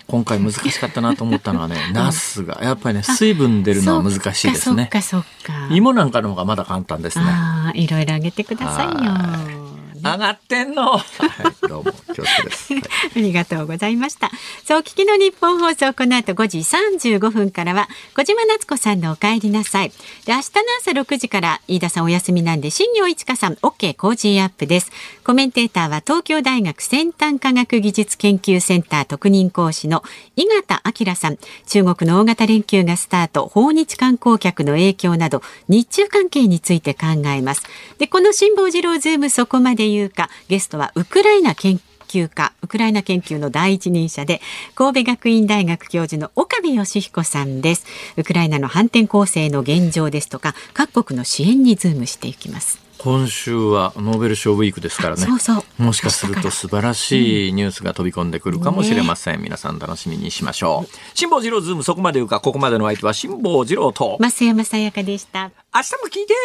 今回難しかったなと思ったのはね、ナスが、やっぱりね、水分出るのは難しいですね。そっかそっかそっか。芋なんかの方がまだ簡単ですね。ああ、いろいろあげてくださいよ。上がってんの。はい、どうも、恐縮です。はいありがとうございました。そう、お聞きの日本放送、この後5時35分からは、小島夏子さんのお帰りなさい。で、明日の朝6時から、飯田さんお休みなんで、新業一華さん、OK 工事アップです。コメンテーターは、東京大学先端科学技術研究センター特任講師の井形明さん、中国の大型連休がスタート、訪日観光客の影響など、日中関係について考えます。で、この辛坊治郎ズームそこまで言うか、ゲストはウクライナ研究家ウクライナ研究の第一人者で神戸学院大学教授の岡部芳彦さんです。ウクライナの反転攻勢の現状ですとか各国の支援にズームしていきます。今週はノーベル賞ウィークですからね。そうそう。もしかすると素晴らしいニュースが飛び込んでくるかもしれません。皆さん楽しみにしましょう。辛坊治郎ズームそこまで言うか、ここまでのお相手は辛坊治郎と、増山さやかでした。明日も聞いて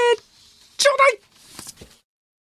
ちょうだい